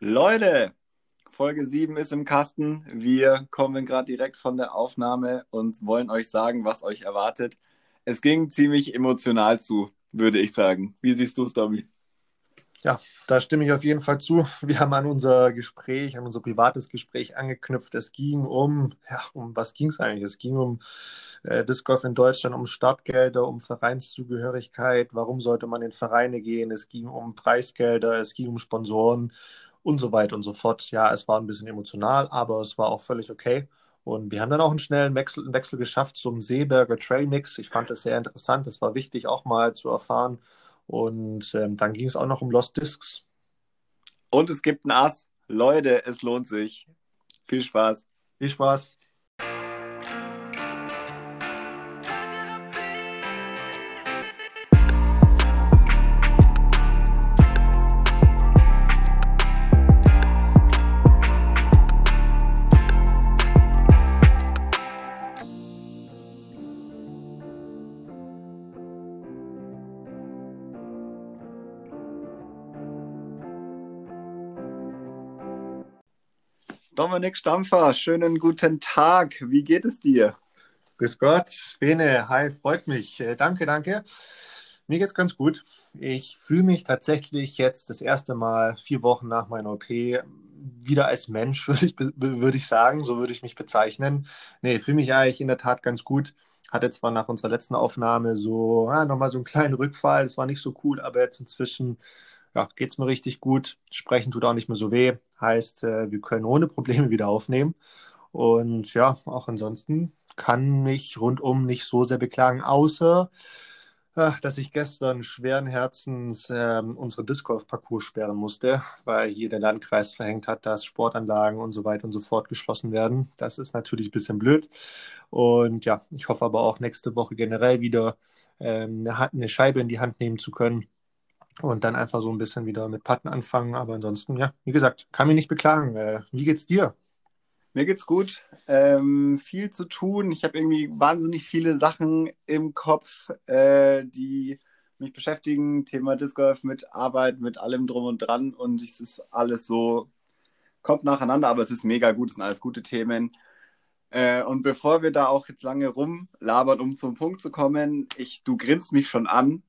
Leute, Folge 7 ist im Kasten. Wir kommen gerade direkt von der Aufnahme und wollen euch sagen, was euch erwartet. Es ging ziemlich emotional zu, würde ich sagen. Wie siehst du es, Dobby? Ja, da stimme ich auf jeden Fall zu. Wir haben an unser Gespräch, an unser privates Gespräch angeknüpft. Es ging um, ja, um was ging es eigentlich? Es ging um äh, Disc Golf in Deutschland, um Startgelder, um Vereinszugehörigkeit. Warum sollte man in Vereine gehen? Es ging um Preisgelder, es ging um Sponsoren und so weiter und so fort. Ja, es war ein bisschen emotional, aber es war auch völlig okay. Und wir haben dann auch einen schnellen Wechsel, einen Wechsel geschafft zum Seeberger Trail Mix. Ich fand das sehr interessant. Das war wichtig auch mal zu erfahren. Und ähm, dann ging es auch noch um Lost Discs. Und es gibt ein Ass. Leute, es lohnt sich. Viel Spaß. Viel Spaß. Dominik Stampfer, schönen guten Tag. Wie geht es dir? Grüß Gott, Bene, hi, freut mich. Äh, danke, danke. Mir geht's ganz gut. Ich fühle mich tatsächlich jetzt das erste Mal vier Wochen nach meiner OP wieder als Mensch, würde ich, würde ich sagen. So würde ich mich bezeichnen. Nee, fühle mich eigentlich in der Tat ganz gut. Hatte zwar nach unserer letzten Aufnahme so ja, nochmal so einen kleinen Rückfall. Das war nicht so cool, aber jetzt inzwischen ja, geht es mir richtig gut. Sprechen tut auch nicht mehr so weh. Heißt, äh, wir können ohne Probleme wieder aufnehmen. Und ja, auch ansonsten kann mich rundum nicht so sehr beklagen, außer äh, dass ich gestern schweren Herzens äh, unsere Disc Golf Parcours sperren musste, weil hier der Landkreis verhängt hat, dass Sportanlagen und so weiter und so fort geschlossen werden. Das ist natürlich ein bisschen blöd. Und ja, ich hoffe aber auch nächste Woche generell wieder ähm, eine, eine Scheibe in die Hand nehmen zu können und dann einfach so ein bisschen wieder mit Patten anfangen. Aber ansonsten, ja, wie gesagt, kann mich nicht beklagen. Äh, wie geht's dir? Mir geht's gut. Ähm, viel zu tun. Ich habe irgendwie wahnsinnig viele Sachen im Kopf, äh, die mich beschäftigen. Thema Disc Golf mit Arbeit, mit allem drum und dran. Und es ist alles so, kommt nacheinander, aber es ist mega gut. Es sind alles gute Themen. Äh, und bevor wir da auch jetzt lange rumlabern, um zum Punkt zu kommen, ich, du grinst mich schon an.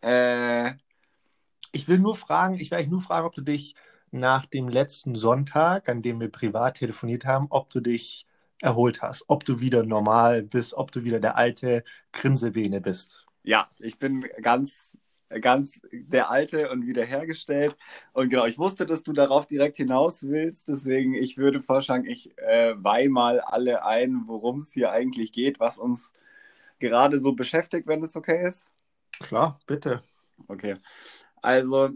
Äh, ich will nur fragen, ich will eigentlich nur fragen, ob du dich nach dem letzten Sonntag, an dem wir privat telefoniert haben, ob du dich erholt hast, ob du wieder normal bist, ob du wieder der alte Grinsebene bist. Ja, ich bin ganz, ganz der Alte und wiederhergestellt. Und genau, ich wusste, dass du darauf direkt hinaus willst. Deswegen, ich würde vorschlagen, ich äh, weih mal alle ein, worum es hier eigentlich geht, was uns gerade so beschäftigt, wenn es okay ist. Klar, bitte. Okay. Also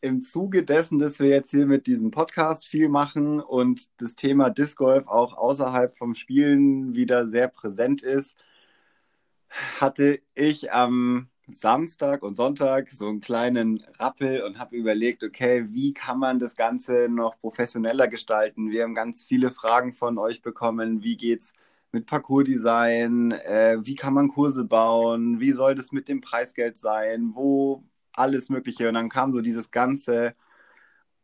im Zuge dessen, dass wir jetzt hier mit diesem Podcast viel machen und das Thema Disc Golf auch außerhalb vom Spielen wieder sehr präsent ist, hatte ich am Samstag und Sonntag so einen kleinen Rappel und habe überlegt, okay, wie kann man das Ganze noch professioneller gestalten? Wir haben ganz viele Fragen von euch bekommen. Wie geht's mit Parcours-Design? Äh, wie kann man Kurse bauen? Wie soll das mit dem Preisgeld sein? Wo alles Mögliche. Und dann kam so dieses ganze,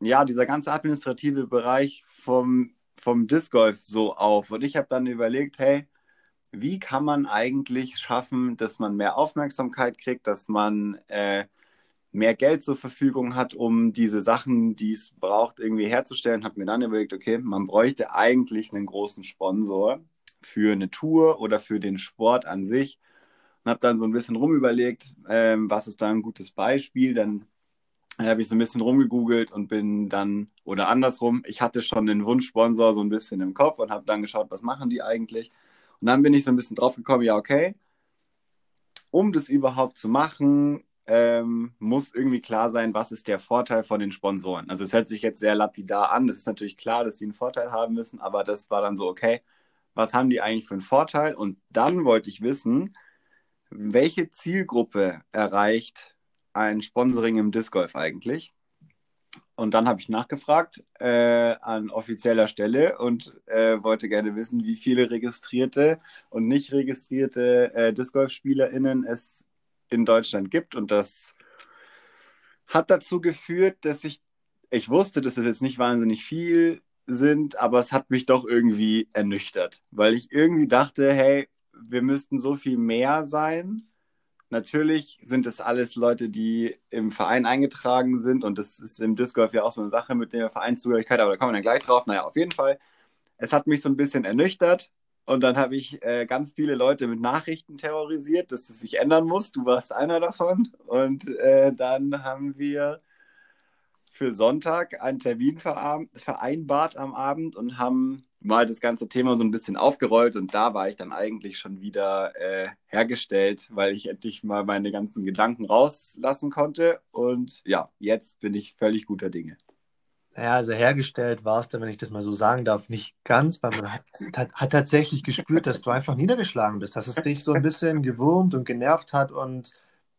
ja, dieser ganze administrative Bereich vom, vom Disc Golf so auf. Und ich habe dann überlegt, hey, wie kann man eigentlich schaffen, dass man mehr Aufmerksamkeit kriegt, dass man äh, mehr Geld zur Verfügung hat, um diese Sachen, die es braucht, irgendwie herzustellen. Habe mir dann überlegt, okay, man bräuchte eigentlich einen großen Sponsor für eine Tour oder für den Sport an sich, und habe dann so ein bisschen rumüberlegt, ähm, was ist da ein gutes Beispiel. Dann habe ich so ein bisschen rumgegoogelt und bin dann, oder andersrum, ich hatte schon einen Wunschsponsor so ein bisschen im Kopf und habe dann geschaut, was machen die eigentlich. Und dann bin ich so ein bisschen drauf gekommen, ja, okay, um das überhaupt zu machen, ähm, muss irgendwie klar sein, was ist der Vorteil von den Sponsoren. Also es hört sich jetzt sehr lapidar an, es ist natürlich klar, dass die einen Vorteil haben müssen, aber das war dann so, okay, was haben die eigentlich für einen Vorteil? Und dann wollte ich wissen, welche Zielgruppe erreicht ein Sponsoring im Disc Golf eigentlich? Und dann habe ich nachgefragt äh, an offizieller Stelle und äh, wollte gerne wissen, wie viele registrierte und nicht registrierte äh, Disc Golf-SpielerInnen es in Deutschland gibt. Und das hat dazu geführt, dass ich ich wusste, dass es jetzt nicht wahnsinnig viel sind, aber es hat mich doch irgendwie ernüchtert, weil ich irgendwie dachte, hey, wir müssten so viel mehr sein. Natürlich sind es alles Leute, die im Verein eingetragen sind und das ist im Disc Golf ja auch so eine Sache mit der Vereinszugehörigkeit, aber da kommen wir dann gleich drauf. Naja, auf jeden Fall. Es hat mich so ein bisschen ernüchtert und dann habe ich äh, ganz viele Leute mit Nachrichten terrorisiert, dass es sich ändern muss. Du warst einer davon. Und äh, dann haben wir für Sonntag einen Termin vereinbart am Abend und haben mal das ganze Thema so ein bisschen aufgerollt. Und da war ich dann eigentlich schon wieder äh, hergestellt, weil ich endlich mal meine ganzen Gedanken rauslassen konnte. Und ja, jetzt bin ich völlig guter Dinge. Naja, also hergestellt war es dann, wenn ich das mal so sagen darf, nicht ganz, weil man hat, hat, tatsächlich gespürt, dass du einfach niedergeschlagen bist, dass es dich so ein bisschen gewurmt und genervt hat und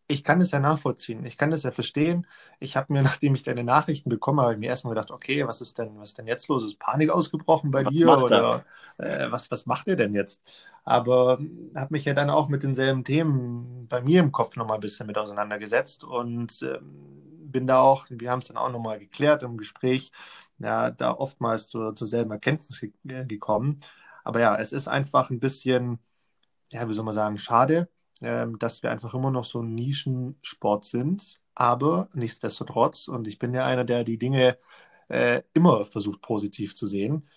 ich kann das ja nachvollziehen, ich kann das ja verstehen. Ich habe mir, nachdem ich deine Nachrichten bekommen habe, mir erstmal gedacht, okay, was ist denn, was ist denn jetzt los? Ist Panik ausgebrochen bei was dir oder äh, was, was macht ihr denn jetzt? Aber habe mich ja dann auch mit denselben Themen bei mir im Kopf nochmal ein bisschen mit auseinandergesetzt und ähm, bin da auch, wir haben es dann auch nochmal geklärt im Gespräch, ja, da oftmals zur, zur selben Erkenntnis ge gekommen. Aber ja, es ist einfach ein bisschen, ja, wie soll man sagen, schade, äh, dass wir einfach immer noch so ein Nischensport sind. Aber nichtsdestotrotz, und ich bin ja einer, der die Dinge äh, immer versucht positiv zu sehen,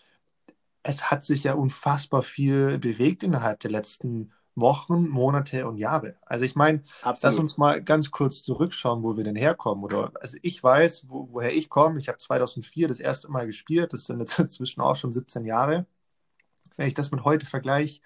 es hat sich ja unfassbar viel bewegt innerhalb der letzten Wochen, Monate und Jahre. Also ich meine, lass uns mal ganz kurz zurückschauen, wo wir denn herkommen. Oder also ich weiß, wo, woher ich komme. Ich habe 2004 das erste Mal gespielt. Das sind jetzt inzwischen auch schon 17 Jahre. Wenn ich das mit heute vergleiche,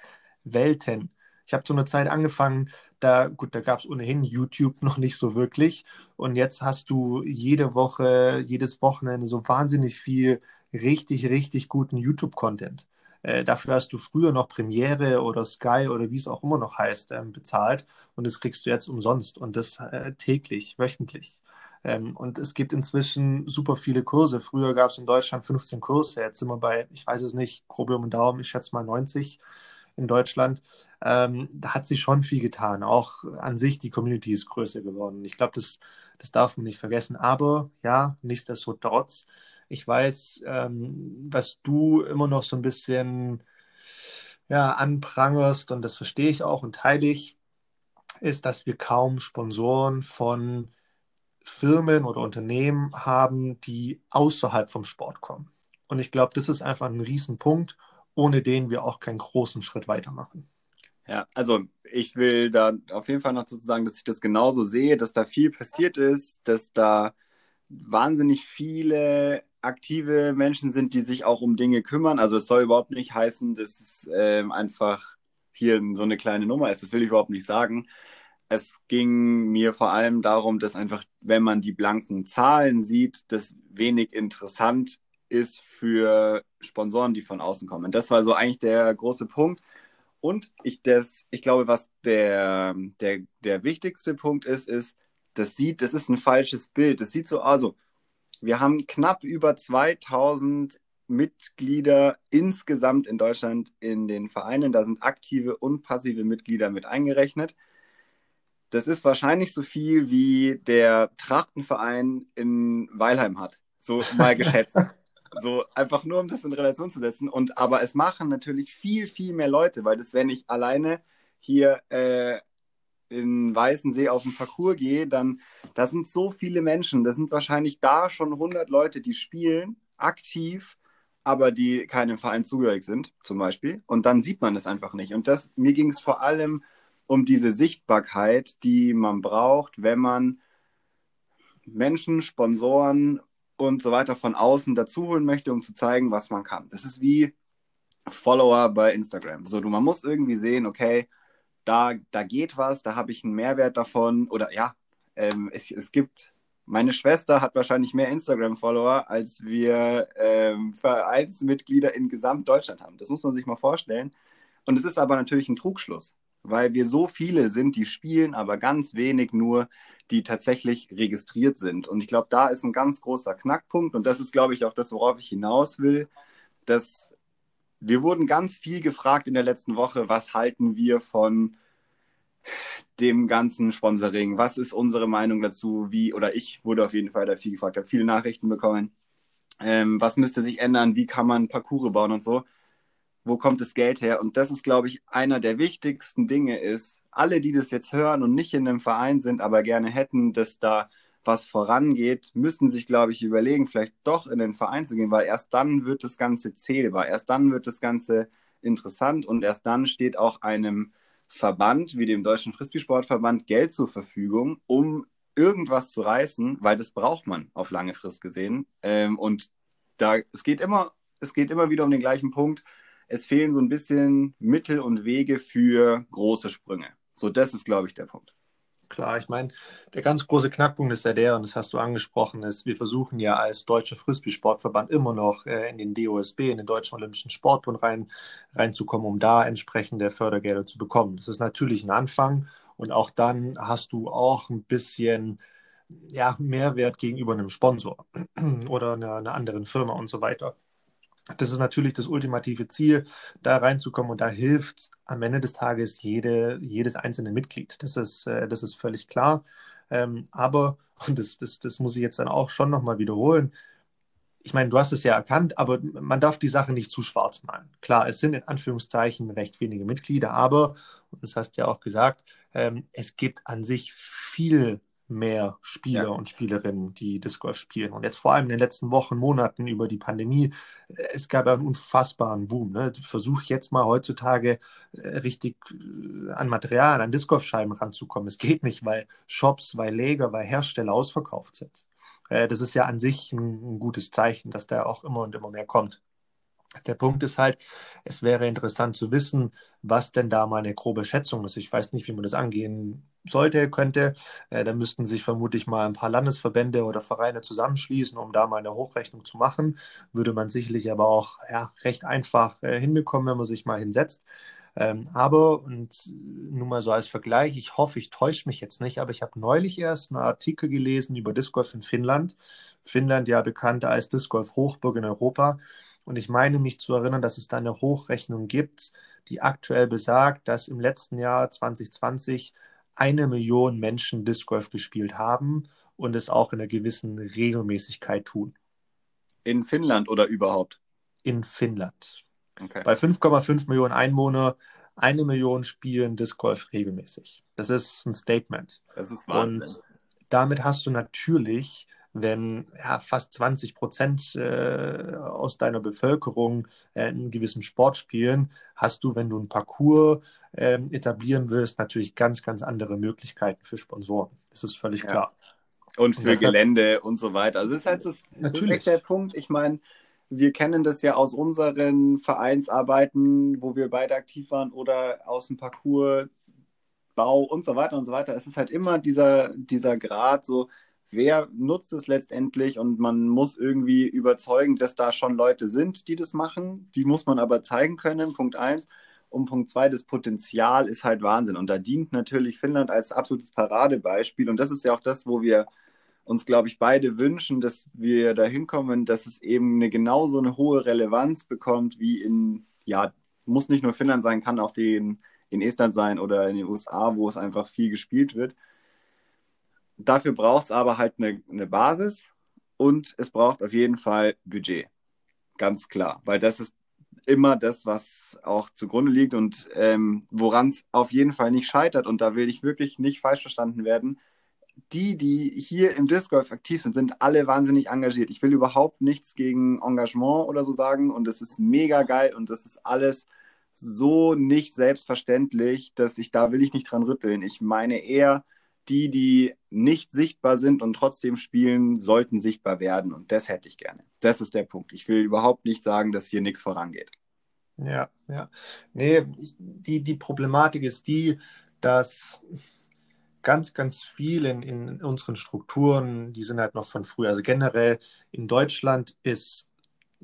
Welten. Ich habe zu einer Zeit angefangen, da, gut, da gab es ohnehin YouTube noch nicht so wirklich. Und jetzt hast du jede Woche, jedes Wochenende so wahnsinnig viel richtig, richtig guten YouTube-Content. Äh, dafür hast du früher noch Premiere oder Sky oder wie es auch immer noch heißt, ähm, bezahlt und das kriegst du jetzt umsonst und das äh, täglich, wöchentlich. Ähm, und es gibt inzwischen super viele Kurse. Früher gab es in Deutschland 15 Kurse, jetzt sind wir bei, ich weiß es nicht, grob um den Daumen, ich schätze mal 90 in Deutschland. Ähm, da hat sich schon viel getan. Auch an sich, die Community ist größer geworden. Ich glaube, das, das darf man nicht vergessen. Aber ja, nichtsdestotrotz, ich weiß, ähm, was du immer noch so ein bisschen ja, anprangerst, und das verstehe ich auch und teile ich, ist, dass wir kaum Sponsoren von Firmen oder Unternehmen haben, die außerhalb vom Sport kommen. Und ich glaube, das ist einfach ein Riesenpunkt, ohne den wir auch keinen großen Schritt weitermachen. Ja, also ich will da auf jeden Fall noch sozusagen, dass ich das genauso sehe, dass da viel passiert ist, dass da wahnsinnig viele aktive Menschen sind, die sich auch um Dinge kümmern. Also es soll überhaupt nicht heißen, dass es ähm, einfach hier so eine kleine Nummer ist. Das will ich überhaupt nicht sagen. Es ging mir vor allem darum, dass einfach, wenn man die blanken Zahlen sieht, das wenig interessant ist für Sponsoren, die von außen kommen. Das war so eigentlich der große Punkt. Und ich, das, ich glaube, was der, der, der wichtigste Punkt ist, ist, das sieht, das ist ein falsches Bild. Das sieht so, also, wir haben knapp über 2000 Mitglieder insgesamt in Deutschland in den Vereinen. Da sind aktive und passive Mitglieder mit eingerechnet. Das ist wahrscheinlich so viel wie der Trachtenverein in Weilheim hat. So mal geschätzt. So einfach nur, um das in Relation zu setzen. Und aber es machen natürlich viel, viel mehr Leute, weil das, wenn ich alleine hier äh, in Weißensee auf den Parcours gehe, dann da sind so viele Menschen. Da sind wahrscheinlich da schon 100 Leute, die spielen aktiv, aber die keinem Verein zugehörig sind, zum Beispiel. Und dann sieht man es einfach nicht. Und das, mir ging es vor allem um diese Sichtbarkeit, die man braucht, wenn man Menschen, Sponsoren und so weiter von außen dazuholen möchte, um zu zeigen, was man kann. Das ist wie Follower bei Instagram. So, du, man muss irgendwie sehen, okay, da, da geht was, da habe ich einen Mehrwert davon. Oder ja, ähm, es, es gibt, meine Schwester hat wahrscheinlich mehr Instagram-Follower, als wir ähm, Vereinsmitglieder in Gesamtdeutschland haben. Das muss man sich mal vorstellen. Und es ist aber natürlich ein Trugschluss, weil wir so viele sind, die spielen, aber ganz wenig nur, die tatsächlich registriert sind. Und ich glaube, da ist ein ganz großer Knackpunkt. Und das ist, glaube ich, auch das, worauf ich hinaus will, dass wir wurden ganz viel gefragt in der letzten Woche, was halten wir von dem ganzen Sponsoring? Was ist unsere Meinung dazu? Wie, oder ich wurde auf jeden Fall da viel gefragt, habe viele Nachrichten bekommen. ähm, was müsste sich ändern, wie kann man Parcours bauen und so. Wo kommt das Geld her? Und das ist, glaube ich, einer der wichtigsten Dinge ist, alle, die das jetzt hören und nicht in einem Verein sind, aber gerne hätten, dass da was vorangeht, müssen sich, glaube ich, überlegen, vielleicht doch in den Verein zu gehen, weil erst dann wird das Ganze zählbar, erst dann wird das Ganze interessant und erst dann steht auch einem Verband wie dem Deutschen Frisbee-Sportverband Geld zur Verfügung, um irgendwas zu reißen, weil das braucht man auf lange Frist gesehen. Ähm, und da es geht immer, es geht immer wieder um den gleichen Punkt. Es fehlen so ein bisschen Mittel und Wege für große Sprünge. So, das ist, glaube ich, der Punkt. Klar, ich meine, der ganz große Knackpunkt ist ja der, und das hast du angesprochen, ist, wir versuchen ja als Deutscher Frisbee-Sportverband immer noch äh, in den DOSB, in den Deutschen Olympischen Sportbund rein, reinzukommen, um da entsprechende Fördergelder zu bekommen. Das ist natürlich ein Anfang und auch dann hast du auch ein bisschen ja, Mehrwert gegenüber einem Sponsor oder einer, einer anderen Firma und so weiter. Das ist natürlich das ultimative Ziel, da reinzukommen und da hilft am Ende des Tages jede, jedes einzelne Mitglied. Das ist, äh, das ist völlig klar. Ähm, aber, und das, das, das muss ich jetzt dann auch schon nochmal wiederholen, ich meine, du hast es ja erkannt, aber man darf die Sache nicht zu schwarz malen. Klar, es sind in Anführungszeichen recht wenige Mitglieder, aber, und das hast du ja auch gesagt, ähm, es gibt an sich viel mehr Spieler ja. und Spielerinnen, die Disc Golf spielen. Und jetzt vor allem in den letzten Wochen, Monaten über die Pandemie, äh, es gab einen unfassbaren Boom. Ne? Versuch jetzt mal heutzutage äh, richtig äh, an Material, an Disc Golf Scheiben ranzukommen. Es geht nicht, weil Shops, weil Lager, weil Hersteller ausverkauft sind. Das ist ja an sich ein gutes Zeichen, dass da auch immer und immer mehr kommt. Der Punkt ist halt, es wäre interessant zu wissen, was denn da mal eine grobe Schätzung ist. Ich weiß nicht, wie man das angehen sollte, könnte. Äh, da müssten sich vermutlich mal ein paar Landesverbände oder Vereine zusammenschließen, um da mal eine Hochrechnung zu machen. Würde man sicherlich aber auch ja, recht einfach äh, hinbekommen, wenn man sich mal hinsetzt. Ähm, aber, und nur mal so als Vergleich, ich hoffe, ich täusche mich jetzt nicht, aber ich habe neulich erst einen Artikel gelesen über Disc Golf in Finnland. Finnland ja bekannt als Disc Golf Hochburg in Europa. Und ich meine mich zu erinnern, dass es da eine Hochrechnung gibt, die aktuell besagt, dass im letzten Jahr 2020 eine Million Menschen Disc Golf gespielt haben und es auch in einer gewissen Regelmäßigkeit tun. In Finnland oder überhaupt? In Finnland. Okay. Bei 5,5 Millionen Einwohner, eine Million spielen Disc Golf regelmäßig. Das ist ein Statement. Das ist Wahnsinn. Und damit hast du natürlich wenn ja, fast 20 Prozent äh, aus deiner Bevölkerung äh, einen gewissen Sport spielen, hast du, wenn du ein Parcours äh, etablieren willst, natürlich ganz, ganz andere Möglichkeiten für Sponsoren. Das ist völlig ja. klar. Und für und Gelände und so weiter. Also das ist halt das, natürlich. Das der Punkt. Ich meine, wir kennen das ja aus unseren Vereinsarbeiten, wo wir beide aktiv waren oder aus dem Parcours, Bau und so weiter und so weiter. Es ist halt immer dieser, dieser Grad so, wer nutzt es letztendlich und man muss irgendwie überzeugen, dass da schon Leute sind, die das machen. Die muss man aber zeigen können, Punkt eins. Und Punkt zwei, das Potenzial ist halt Wahnsinn. Und da dient natürlich Finnland als absolutes Paradebeispiel. Und das ist ja auch das, wo wir uns, glaube ich, beide wünschen, dass wir da hinkommen, dass es eben eine genauso eine hohe Relevanz bekommt wie in, ja, muss nicht nur Finnland sein, kann auch den, in Estland sein oder in den USA, wo es einfach viel gespielt wird. Dafür braucht es aber halt eine, eine Basis und es braucht auf jeden Fall Budget. Ganz klar, weil das ist immer das, was auch zugrunde liegt und ähm, woran es auf jeden Fall nicht scheitert. Und da will ich wirklich nicht falsch verstanden werden. Die, die hier im Disc Golf aktiv sind, sind alle wahnsinnig engagiert. Ich will überhaupt nichts gegen Engagement oder so sagen und es ist mega geil und das ist alles so nicht selbstverständlich, dass ich da will ich nicht dran rütteln. Ich meine eher, die, die nicht sichtbar sind und trotzdem spielen, sollten sichtbar werden. Und das hätte ich gerne. Das ist der Punkt. Ich will überhaupt nicht sagen, dass hier nichts vorangeht. Ja, ja. Nee, die, die Problematik ist die, dass ganz, ganz viel in, in unseren Strukturen, die sind halt noch von früher. Also generell in Deutschland ist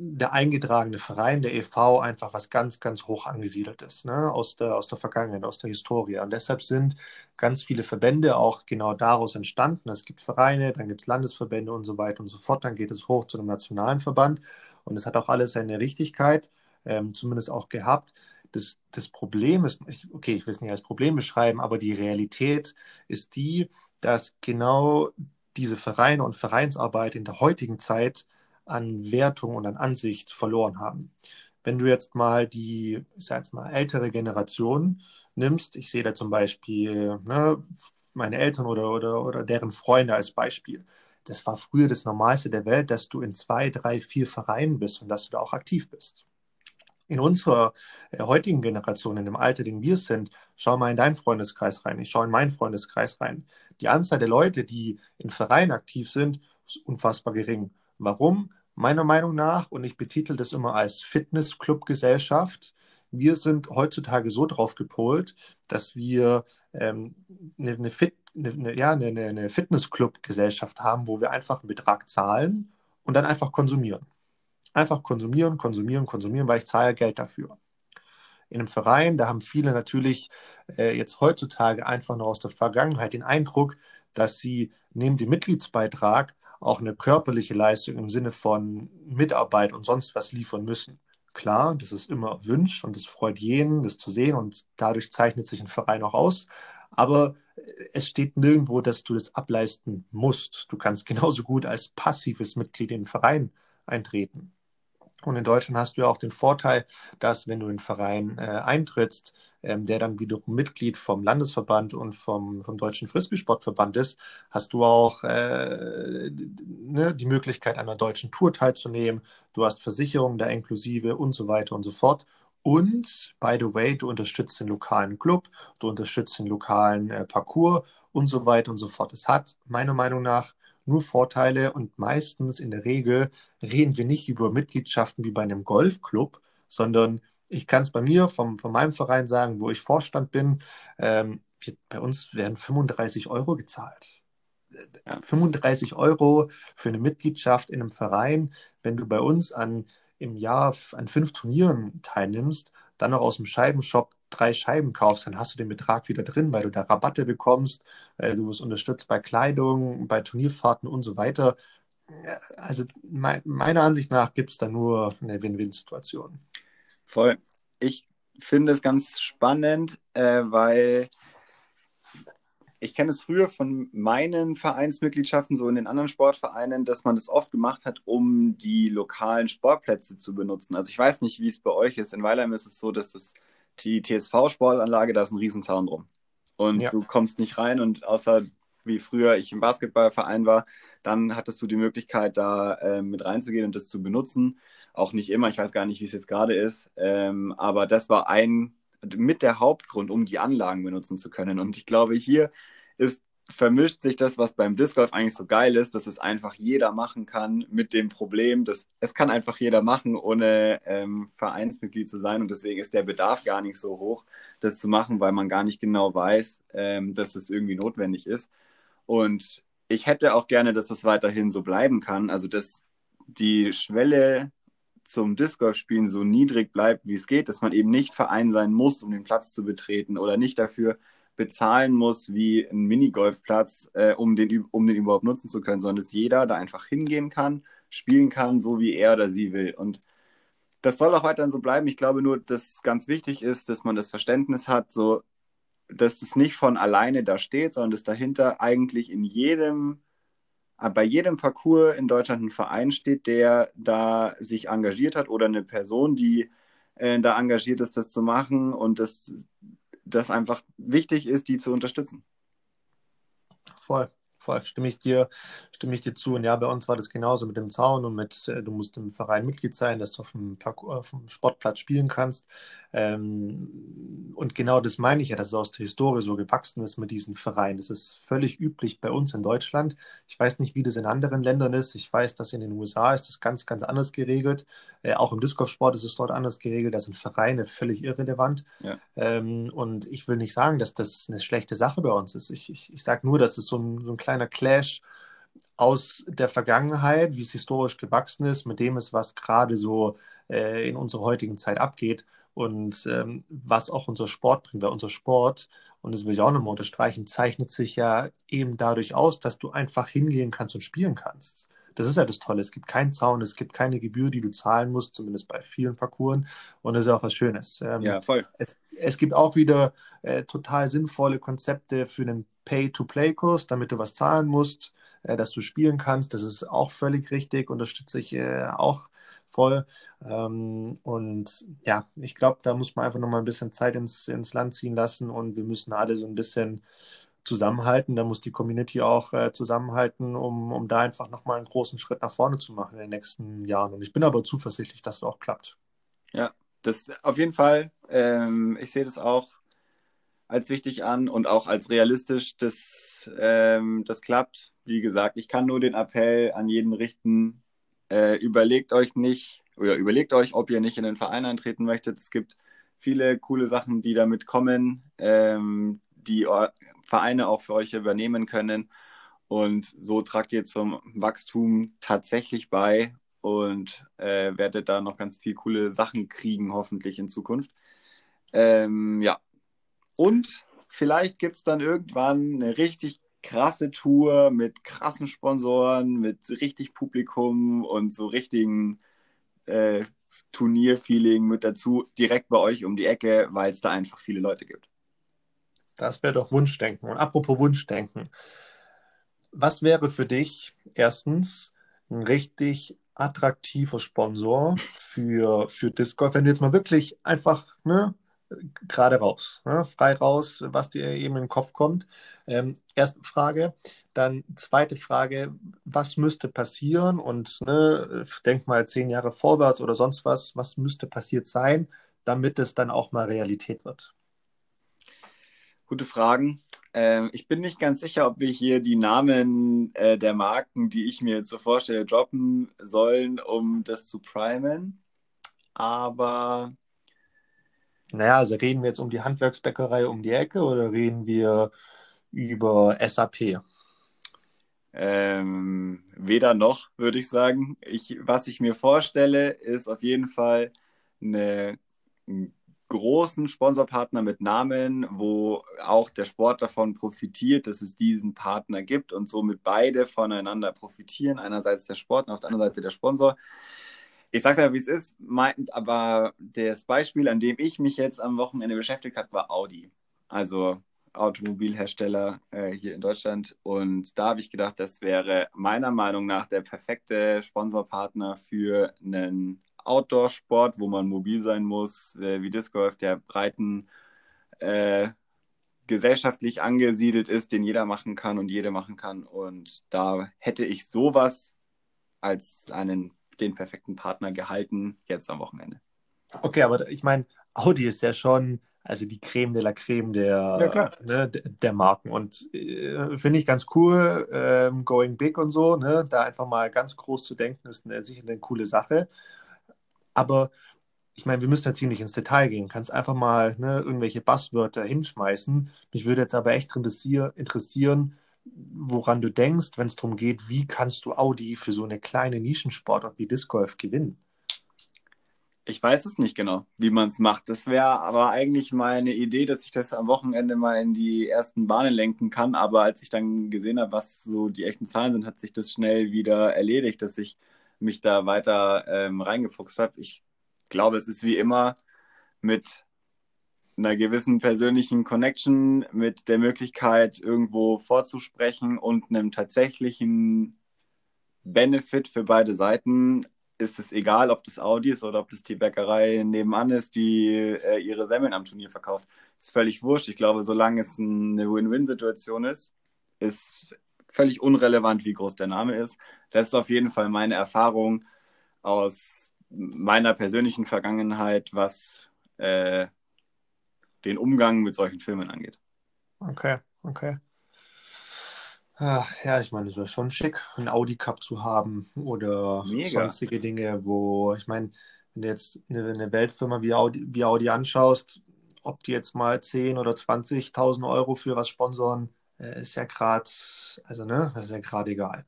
der eingetragene Verein, der EV, einfach was ganz, ganz hoch angesiedeltes, ne? aus, der, aus der Vergangenheit, aus der Historie. Und deshalb sind ganz viele Verbände auch genau daraus entstanden. Es gibt Vereine, dann gibt es Landesverbände und so weiter und so fort. Dann geht es hoch zu einem nationalen Verband. Und es hat auch alles seine Richtigkeit, ähm, zumindest auch gehabt. Das, das Problem ist, okay, ich will es nicht als Problem beschreiben, aber die Realität ist die, dass genau diese Vereine und Vereinsarbeit in der heutigen Zeit an Wertung und an Ansicht verloren haben. Wenn du jetzt mal die, ich sag jetzt mal, ältere Generation nimmst, ich sehe da zum Beispiel ne, meine Eltern oder, oder, oder deren Freunde als Beispiel. Das war früher das Normalste der Welt, dass du in zwei, drei, vier Vereinen bist und dass du da auch aktiv bist. In unserer äh, heutigen Generation, in dem Alter, den wir sind, schau mal in deinen Freundeskreis rein, ich schaue in meinen Freundeskreis rein. Die Anzahl der Leute, die in Vereinen aktiv sind, ist unfassbar gering. Warum? Meiner Meinung nach, und ich betitel das immer als Fitnessclub-Gesellschaft, wir sind heutzutage so drauf gepolt, dass wir ähm, eine, eine, Fit, eine, ja, eine, eine Fitnessclub-Gesellschaft haben, wo wir einfach einen Betrag zahlen und dann einfach konsumieren. Einfach konsumieren, konsumieren, konsumieren, weil ich zahle Geld dafür. In einem Verein, da haben viele natürlich äh, jetzt heutzutage einfach nur aus der Vergangenheit den Eindruck, dass sie neben dem Mitgliedsbeitrag auch eine körperliche Leistung im Sinne von Mitarbeit und sonst was liefern müssen. Klar, das ist immer erwünscht und es freut jeden, das zu sehen und dadurch zeichnet sich ein Verein auch aus. Aber es steht nirgendwo, dass du das ableisten musst. Du kannst genauso gut als passives Mitglied in den Verein eintreten. Und in Deutschland hast du ja auch den Vorteil, dass wenn du in einen Verein äh, eintrittst, ähm, der dann wiederum Mitglied vom Landesverband und vom, vom Deutschen Frisbeesportverband ist, hast du auch äh, ne, die Möglichkeit, an einer deutschen Tour teilzunehmen. Du hast Versicherungen da inklusive und so weiter und so fort. Und, by the way, du unterstützt den lokalen Club, du unterstützt den lokalen äh, Parcours und so weiter und so fort. Es hat meiner Meinung nach nur Vorteile und meistens in der Regel reden wir nicht über Mitgliedschaften wie bei einem Golfclub, sondern ich kann es bei mir vom, von meinem Verein sagen, wo ich Vorstand bin, ähm, bei uns werden 35 Euro gezahlt. Ja. 35 Euro für eine Mitgliedschaft in einem Verein, wenn du bei uns an, im Jahr an fünf Turnieren teilnimmst, dann noch aus dem Scheibenshop drei Scheiben kaufst, dann hast du den Betrag wieder drin, weil du da Rabatte bekommst, äh, du wirst unterstützt bei Kleidung, bei Turnierfahrten und so weiter. Also me meiner Ansicht nach gibt es da nur eine Win-Win-Situation. Voll. Ich finde es ganz spannend, äh, weil ich kenne es früher von meinen Vereinsmitgliedschaften, so in den anderen Sportvereinen, dass man das oft gemacht hat, um die lokalen Sportplätze zu benutzen. Also ich weiß nicht, wie es bei euch ist. In Weilheim ist es so, dass das die TSV-Sportanlage, da ist ein Riesenzaun drum. Und ja. du kommst nicht rein und außer wie früher ich im Basketballverein war, dann hattest du die Möglichkeit, da äh, mit reinzugehen und das zu benutzen. Auch nicht immer, ich weiß gar nicht, wie es jetzt gerade ist, ähm, aber das war ein mit der Hauptgrund, um die Anlagen benutzen zu können. Und ich glaube, hier ist vermischt sich das, was beim Disc Golf eigentlich so geil ist, dass es einfach jeder machen kann mit dem Problem, dass es kann einfach jeder machen, ohne ähm, Vereinsmitglied zu sein und deswegen ist der Bedarf gar nicht so hoch, das zu machen, weil man gar nicht genau weiß, ähm, dass es irgendwie notwendig ist. Und ich hätte auch gerne, dass das weiterhin so bleiben kann, also dass die Schwelle zum Disc Golf Spielen so niedrig bleibt, wie es geht, dass man eben nicht Verein sein muss, um den Platz zu betreten oder nicht dafür bezahlen muss wie ein Minigolfplatz, äh, um, den, um den überhaupt nutzen zu können, sondern dass jeder da einfach hingehen kann, spielen kann, so wie er oder sie will. Und das soll auch weiterhin so bleiben. Ich glaube nur, dass ganz wichtig ist, dass man das Verständnis hat, so, dass es nicht von alleine da steht, sondern dass dahinter eigentlich in jedem, äh, bei jedem Parcours in Deutschland ein Verein steht, der da sich engagiert hat oder eine Person, die äh, da engagiert ist, das zu machen und das das einfach wichtig ist, die zu unterstützen. Voll voll, stimme ich dir, stimme ich dir zu. Und ja, bei uns war das genauso mit dem Zaun und mit, äh, du musst im Verein Mitglied sein, dass du auf dem, auf dem Sportplatz spielen kannst. Ähm, und genau das meine ich ja, dass es aus der Historie so gewachsen ist mit diesen Vereinen. Das ist völlig üblich bei uns in Deutschland. Ich weiß nicht, wie das in anderen Ländern ist. Ich weiß, dass in den USA ist das ganz, ganz anders geregelt. Äh, auch im Disc Sport ist es dort anders geregelt. Da sind Vereine völlig irrelevant. Ja. Ähm, und ich will nicht sagen, dass das eine schlechte Sache bei uns ist. Ich, ich, ich sage nur, dass es so ein, so ein kleines kleiner Clash aus der Vergangenheit, wie es historisch gewachsen ist, mit dem ist, was gerade so äh, in unserer heutigen Zeit abgeht und ähm, was auch unser Sport bringt. Weil unser Sport, und das will ich auch nochmal unterstreichen, zeichnet sich ja eben dadurch aus, dass du einfach hingehen kannst und spielen kannst. Das ist ja das Tolle. Es gibt keinen Zaun, es gibt keine Gebühr, die du zahlen musst, zumindest bei vielen Parcours. Und das ist auch was Schönes. Ähm, ja, voll. Es, es gibt auch wieder äh, total sinnvolle Konzepte für einen Pay-to-Play-Kurs, damit du was zahlen musst, äh, dass du spielen kannst. Das ist auch völlig richtig, unterstütze ich äh, auch voll. Ähm, und ja, ich glaube, da muss man einfach noch mal ein bisschen Zeit ins, ins Land ziehen lassen und wir müssen alle so ein bisschen zusammenhalten. Da muss die Community auch äh, zusammenhalten, um, um da einfach nochmal einen großen Schritt nach vorne zu machen in den nächsten Jahren. Und ich bin aber zuversichtlich, dass es auch klappt. Ja, das auf jeden Fall. Ähm, ich sehe das auch als wichtig an und auch als realistisch, dass ähm, das klappt. Wie gesagt, ich kann nur den Appell an jeden richten, äh, überlegt euch nicht oder überlegt euch, ob ihr nicht in den Verein eintreten möchtet. Es gibt viele coole Sachen, die damit kommen, ähm, die Vereine auch für euch übernehmen können. Und so tragt ihr zum Wachstum tatsächlich bei und äh, werdet da noch ganz viel coole Sachen kriegen, hoffentlich in Zukunft. Ähm, ja. Und vielleicht gibt es dann irgendwann eine richtig krasse Tour mit krassen Sponsoren, mit richtig Publikum und so richtigen äh, Turnierfeeling mit dazu, direkt bei euch um die Ecke, weil es da einfach viele Leute gibt. Das wäre doch Wunschdenken. Und apropos Wunschdenken, was wäre für dich erstens ein richtig attraktiver Sponsor für, für Disc Golf, wenn du jetzt mal wirklich einfach ne, gerade raus, ne, frei raus, was dir eben in den Kopf kommt. Ähm, erste Frage. Dann zweite Frage, was müsste passieren? Und ne, denk mal zehn Jahre vorwärts oder sonst was, was müsste passiert sein, damit es dann auch mal Realität wird? Gute Fragen. Ähm, ich bin nicht ganz sicher, ob wir hier die Namen äh, der Marken, die ich mir jetzt so vorstelle, droppen sollen, um das zu primen. Aber. Naja, also reden wir jetzt um die Handwerksbäckerei um die Ecke oder reden wir über SAP? Ähm, weder noch, würde ich sagen. Ich, was ich mir vorstelle, ist auf jeden Fall eine großen Sponsorpartner mit Namen, wo auch der Sport davon profitiert, dass es diesen Partner gibt und somit beide voneinander profitieren. Einerseits der Sport und auf der anderen Seite der Sponsor. Ich sage ja, wie es ist, aber das Beispiel, an dem ich mich jetzt am Wochenende beschäftigt habe, war Audi. Also Automobilhersteller äh, hier in Deutschland. Und da habe ich gedacht, das wäre meiner Meinung nach der perfekte Sponsorpartner für einen Outdoor-Sport, wo man mobil sein muss, äh, wie Disc Golf, der breiten äh, gesellschaftlich angesiedelt ist, den jeder machen kann und jede machen kann. Und da hätte ich sowas als einen den perfekten Partner gehalten, jetzt am Wochenende. Okay, aber ich meine, Audi ist ja schon also die Creme de la Creme der, ja, ne, der Marken. Und äh, finde ich ganz cool, ähm, Going Big und so, ne, da einfach mal ganz groß zu denken, ist eine, sicher eine coole Sache. Aber ich meine, wir müssen jetzt hier nicht ins Detail gehen. Kannst einfach mal ne, irgendwelche Basswörter hinschmeißen. Mich würde jetzt aber echt interessieren, woran du denkst, wenn es darum geht, wie kannst du Audi für so eine kleine Nischensportart wie Disc Golf gewinnen? Ich weiß es nicht genau, wie man es macht. Das wäre aber eigentlich meine Idee, dass ich das am Wochenende mal in die ersten Bahnen lenken kann. Aber als ich dann gesehen habe, was so die echten Zahlen sind, hat sich das schnell wieder erledigt, dass ich mich da weiter ähm, reingefuchst habe. Ich glaube, es ist wie immer mit einer gewissen persönlichen Connection, mit der Möglichkeit, irgendwo vorzusprechen und einem tatsächlichen Benefit für beide Seiten ist es egal, ob das Audi ist oder ob das die Bäckerei nebenan ist, die äh, ihre Semmeln am Turnier verkauft. Ist völlig wurscht. Ich glaube, solange es eine Win-Win-Situation ist, ist völlig unrelevant, wie groß der Name ist. Das ist auf jeden Fall meine Erfahrung aus meiner persönlichen Vergangenheit, was äh, den Umgang mit solchen Filmen angeht. Okay, okay. Ach, ja, ich meine, es wäre schon schick, einen Audi Cup zu haben oder Mega. sonstige Dinge, wo, ich meine, wenn du jetzt eine, eine Weltfirma wie Audi, wie Audi anschaust, ob die jetzt mal 10 oder 20.000 Euro für was sponsoren, ist ja gerade, also ne, das ist ja gerade egal.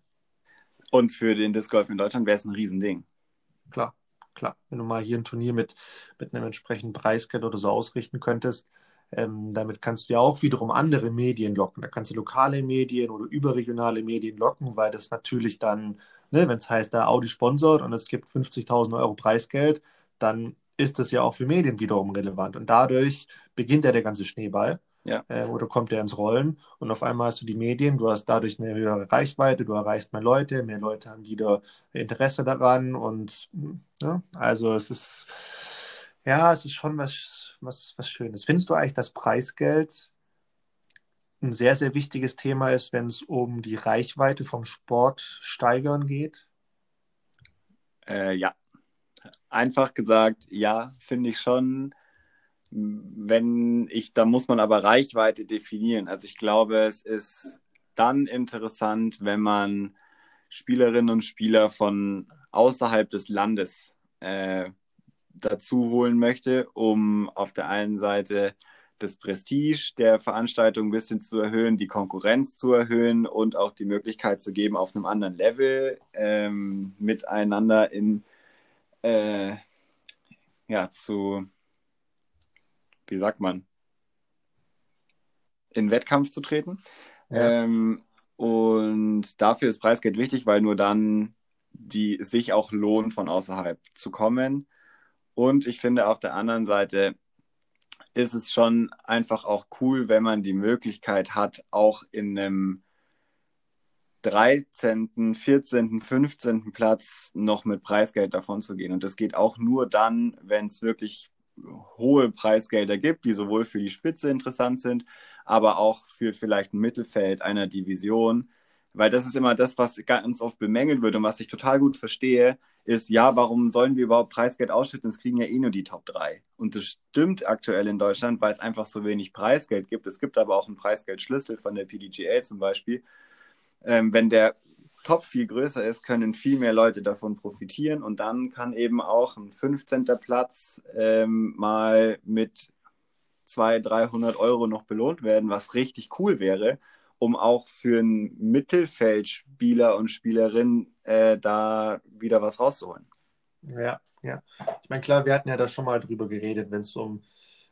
Und für den Disc Golf in Deutschland wäre es ein Riesending. Klar, klar. Wenn du mal hier ein Turnier mit, mit einem entsprechenden Preisgeld oder so ausrichten könntest, Ähm, damit kannst du ja auch wiederum andere Medien locken. Da kannst du lokale Medien oder überregionale Medien locken, weil das natürlich dann, ne, wenn es heißt, da Audi sponsort und es gibt 50.000 Euro Preisgeld, dann ist das ja auch für Medien wiederum relevant. Und dadurch beginnt ja der ganze Schneeball. Ja. Äh, oder kommt er ins Rollen und auf einmal hast du die Medien, du hast dadurch eine höhere Reichweite, du erreichst mehr Leute, mehr Leute haben wieder Interesse daran und ja, also es ist ja, es ist schon was, was, was Schönes. Findest du eigentlich, dass Preisgeld ein sehr, sehr wichtiges Thema ist, wenn es um die Reichweite vom Sport steigern geht? Äh, ja, einfach gesagt, ja, finde ich schon wenn ich, da muss man aber Reichweite definieren. Also ich glaube, es ist dann interessant, wenn man Spielerinnen und Spieler von außerhalb des Landes äh, dazu holen möchte, um auf der einen Seite das Prestige der Veranstaltung ein bisschen zu erhöhen, die Konkurrenz zu erhöhen und auch die Möglichkeit zu geben, auf einem anderen Level ähm, miteinander in äh, ja, zu wie sagt man, in Wettkampf zu treten. Ja. Ähm, und dafür ist Preisgeld wichtig, weil nur dann die sich auch lohnt, von außerhalb zu kommen. Und ich finde auf der anderen Seite ist es schon einfach auch cool, wenn man die Möglichkeit hat, auch in einem 13., 14., 15. Platz noch mit Preisgeld davon zu gehen. Und das geht auch nur dann, wenn es wirklich hohe Preisgelder gibt, die sowohl für die Spitze interessant sind, aber auch für vielleicht ein Mittelfeld einer Division. Weil das ist immer das, was ganz oft bemängelt wird und was ich total gut verstehe, ist, ja, warum sollen wir überhaupt Preisgeld ausschütten? Es kriegen ja eh nur die Top 3. Und das stimmt aktuell in Deutschland, weil es einfach so wenig Preisgeld gibt. Es gibt aber auch einen Preisgeldschlüssel von der PDGA zum Beispiel. Ähm, wenn der Top viel größer ist, können viel mehr Leute davon profitieren und dann kann eben auch ein 15. Platz ähm, mal mit 200, 300 Euro noch belohnt werden, was richtig cool wäre, um auch für einen Mittelfeldspieler und Spielerin äh, da wieder was rauszuholen. Ja, ja. Ich meine, klar, wir hatten ja da schon mal drüber geredet, wenn es um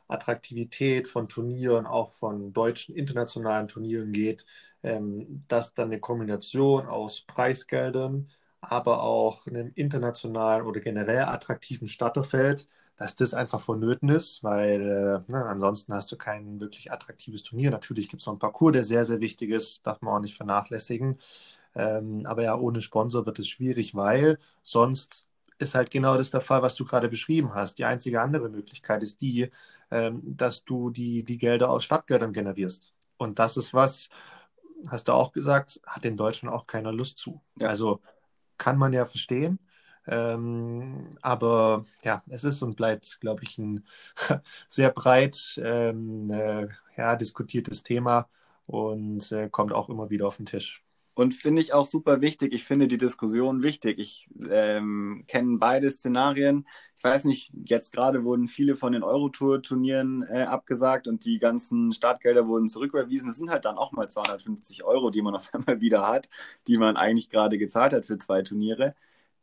Attraktivität von Turnieren, auch von deutschen internationalen Turnieren geht, ähm, dass dann eine Kombination aus Preisgeldern, aber auch einem internationalen oder generell attraktiven Starterfeld, dass das einfach vonnöten ist, weil äh, ne, ansonsten hast du kein wirklich attraktives Turnier. Natürlich gibt es noch ein Parcours, der sehr, sehr wichtig ist, darf man auch nicht vernachlässigen. Ähm, aber ja, ohne Sponsor wird es schwierig, weil sonst ist halt genau das der Fall, was du gerade beschrieben hast. Die einzige andere Möglichkeit ist die, dass du die, die Gelder aus Stadtgeldern generierst. Und das ist was, hast du auch gesagt, hat in Deutschland auch keiner Lust zu. Ja. Also kann man ja verstehen. Ähm, aber ja, es ist und bleibt, glaube ich, ein sehr breit ähm, äh, ja, diskutiertes Thema und äh, kommt auch immer wieder auf den Tisch. Und finde ich auch super wichtig. Ich finde die Diskussion wichtig. Ich ähm, kenne beide Szenarien. Ich weiß nicht, jetzt gerade wurden viele von den Eurotour-Turnieren äh, abgesagt und die ganzen Startgelder wurden zurücküberwiesen. Das sind halt dann auch mal 250 Euro, die man auf einmal wieder hat, die man eigentlich gerade gezahlt hat für zwei Turniere.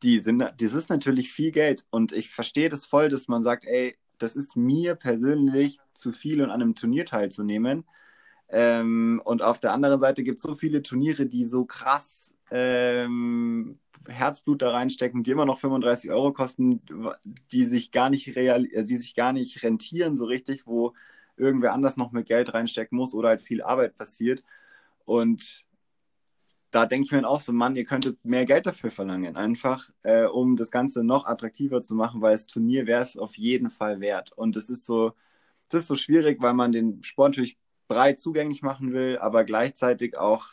Die sind, das ist natürlich viel Geld. Und ich verstehe das voll, dass man sagt, ey, das ist mir persönlich zu viel, um an einem Turnier teilzunehmen. Ähm, und auf der anderen Seite gibt es so viele Turniere, die so krass ähm, Herzblut da reinstecken, die immer noch 35 Euro kosten, die sich gar nicht real, äh, die sich gar nicht rentieren so richtig, wo irgendwer anders noch mit Geld reinstecken muss oder halt viel Arbeit passiert. Und da denke ich mir auch so, Mann, ihr könntet mehr Geld dafür verlangen, einfach äh, um das Ganze noch attraktiver zu machen, weil das Turnier wäre es auf jeden Fall wert. Und es ist so, es ist so schwierig, weil man den Sport natürlich breit zugänglich machen will, aber gleichzeitig auch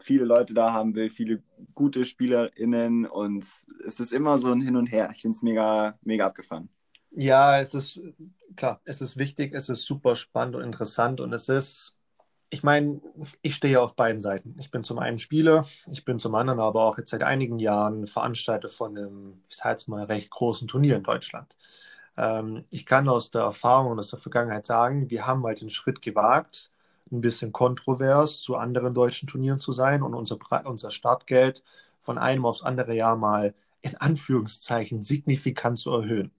viele Leute da haben will, viele gute SpielerInnen und es ist immer so ein Hin und Her. Ich finde es mega, mega abgefahren. Ja, es ist klar, es ist wichtig, es ist super spannend und interessant und es ist, ich meine, ich stehe auf beiden Seiten. Ich bin zum einen Spieler, ich bin zum anderen aber auch jetzt seit einigen Jahren Veranstalter von einem, ich sage jetzt mal, recht großen Turnier in Deutschland. Ähm, ich kann aus der Erfahrung und aus der Vergangenheit sagen, wir haben halt den Schritt gewagt, ein bisschen kontrovers zu anderen deutschen Turnieren zu sein und unser, unser Startgeld von einem aufs andere Jahr mal in Anführungszeichen signifikant zu erhöhen.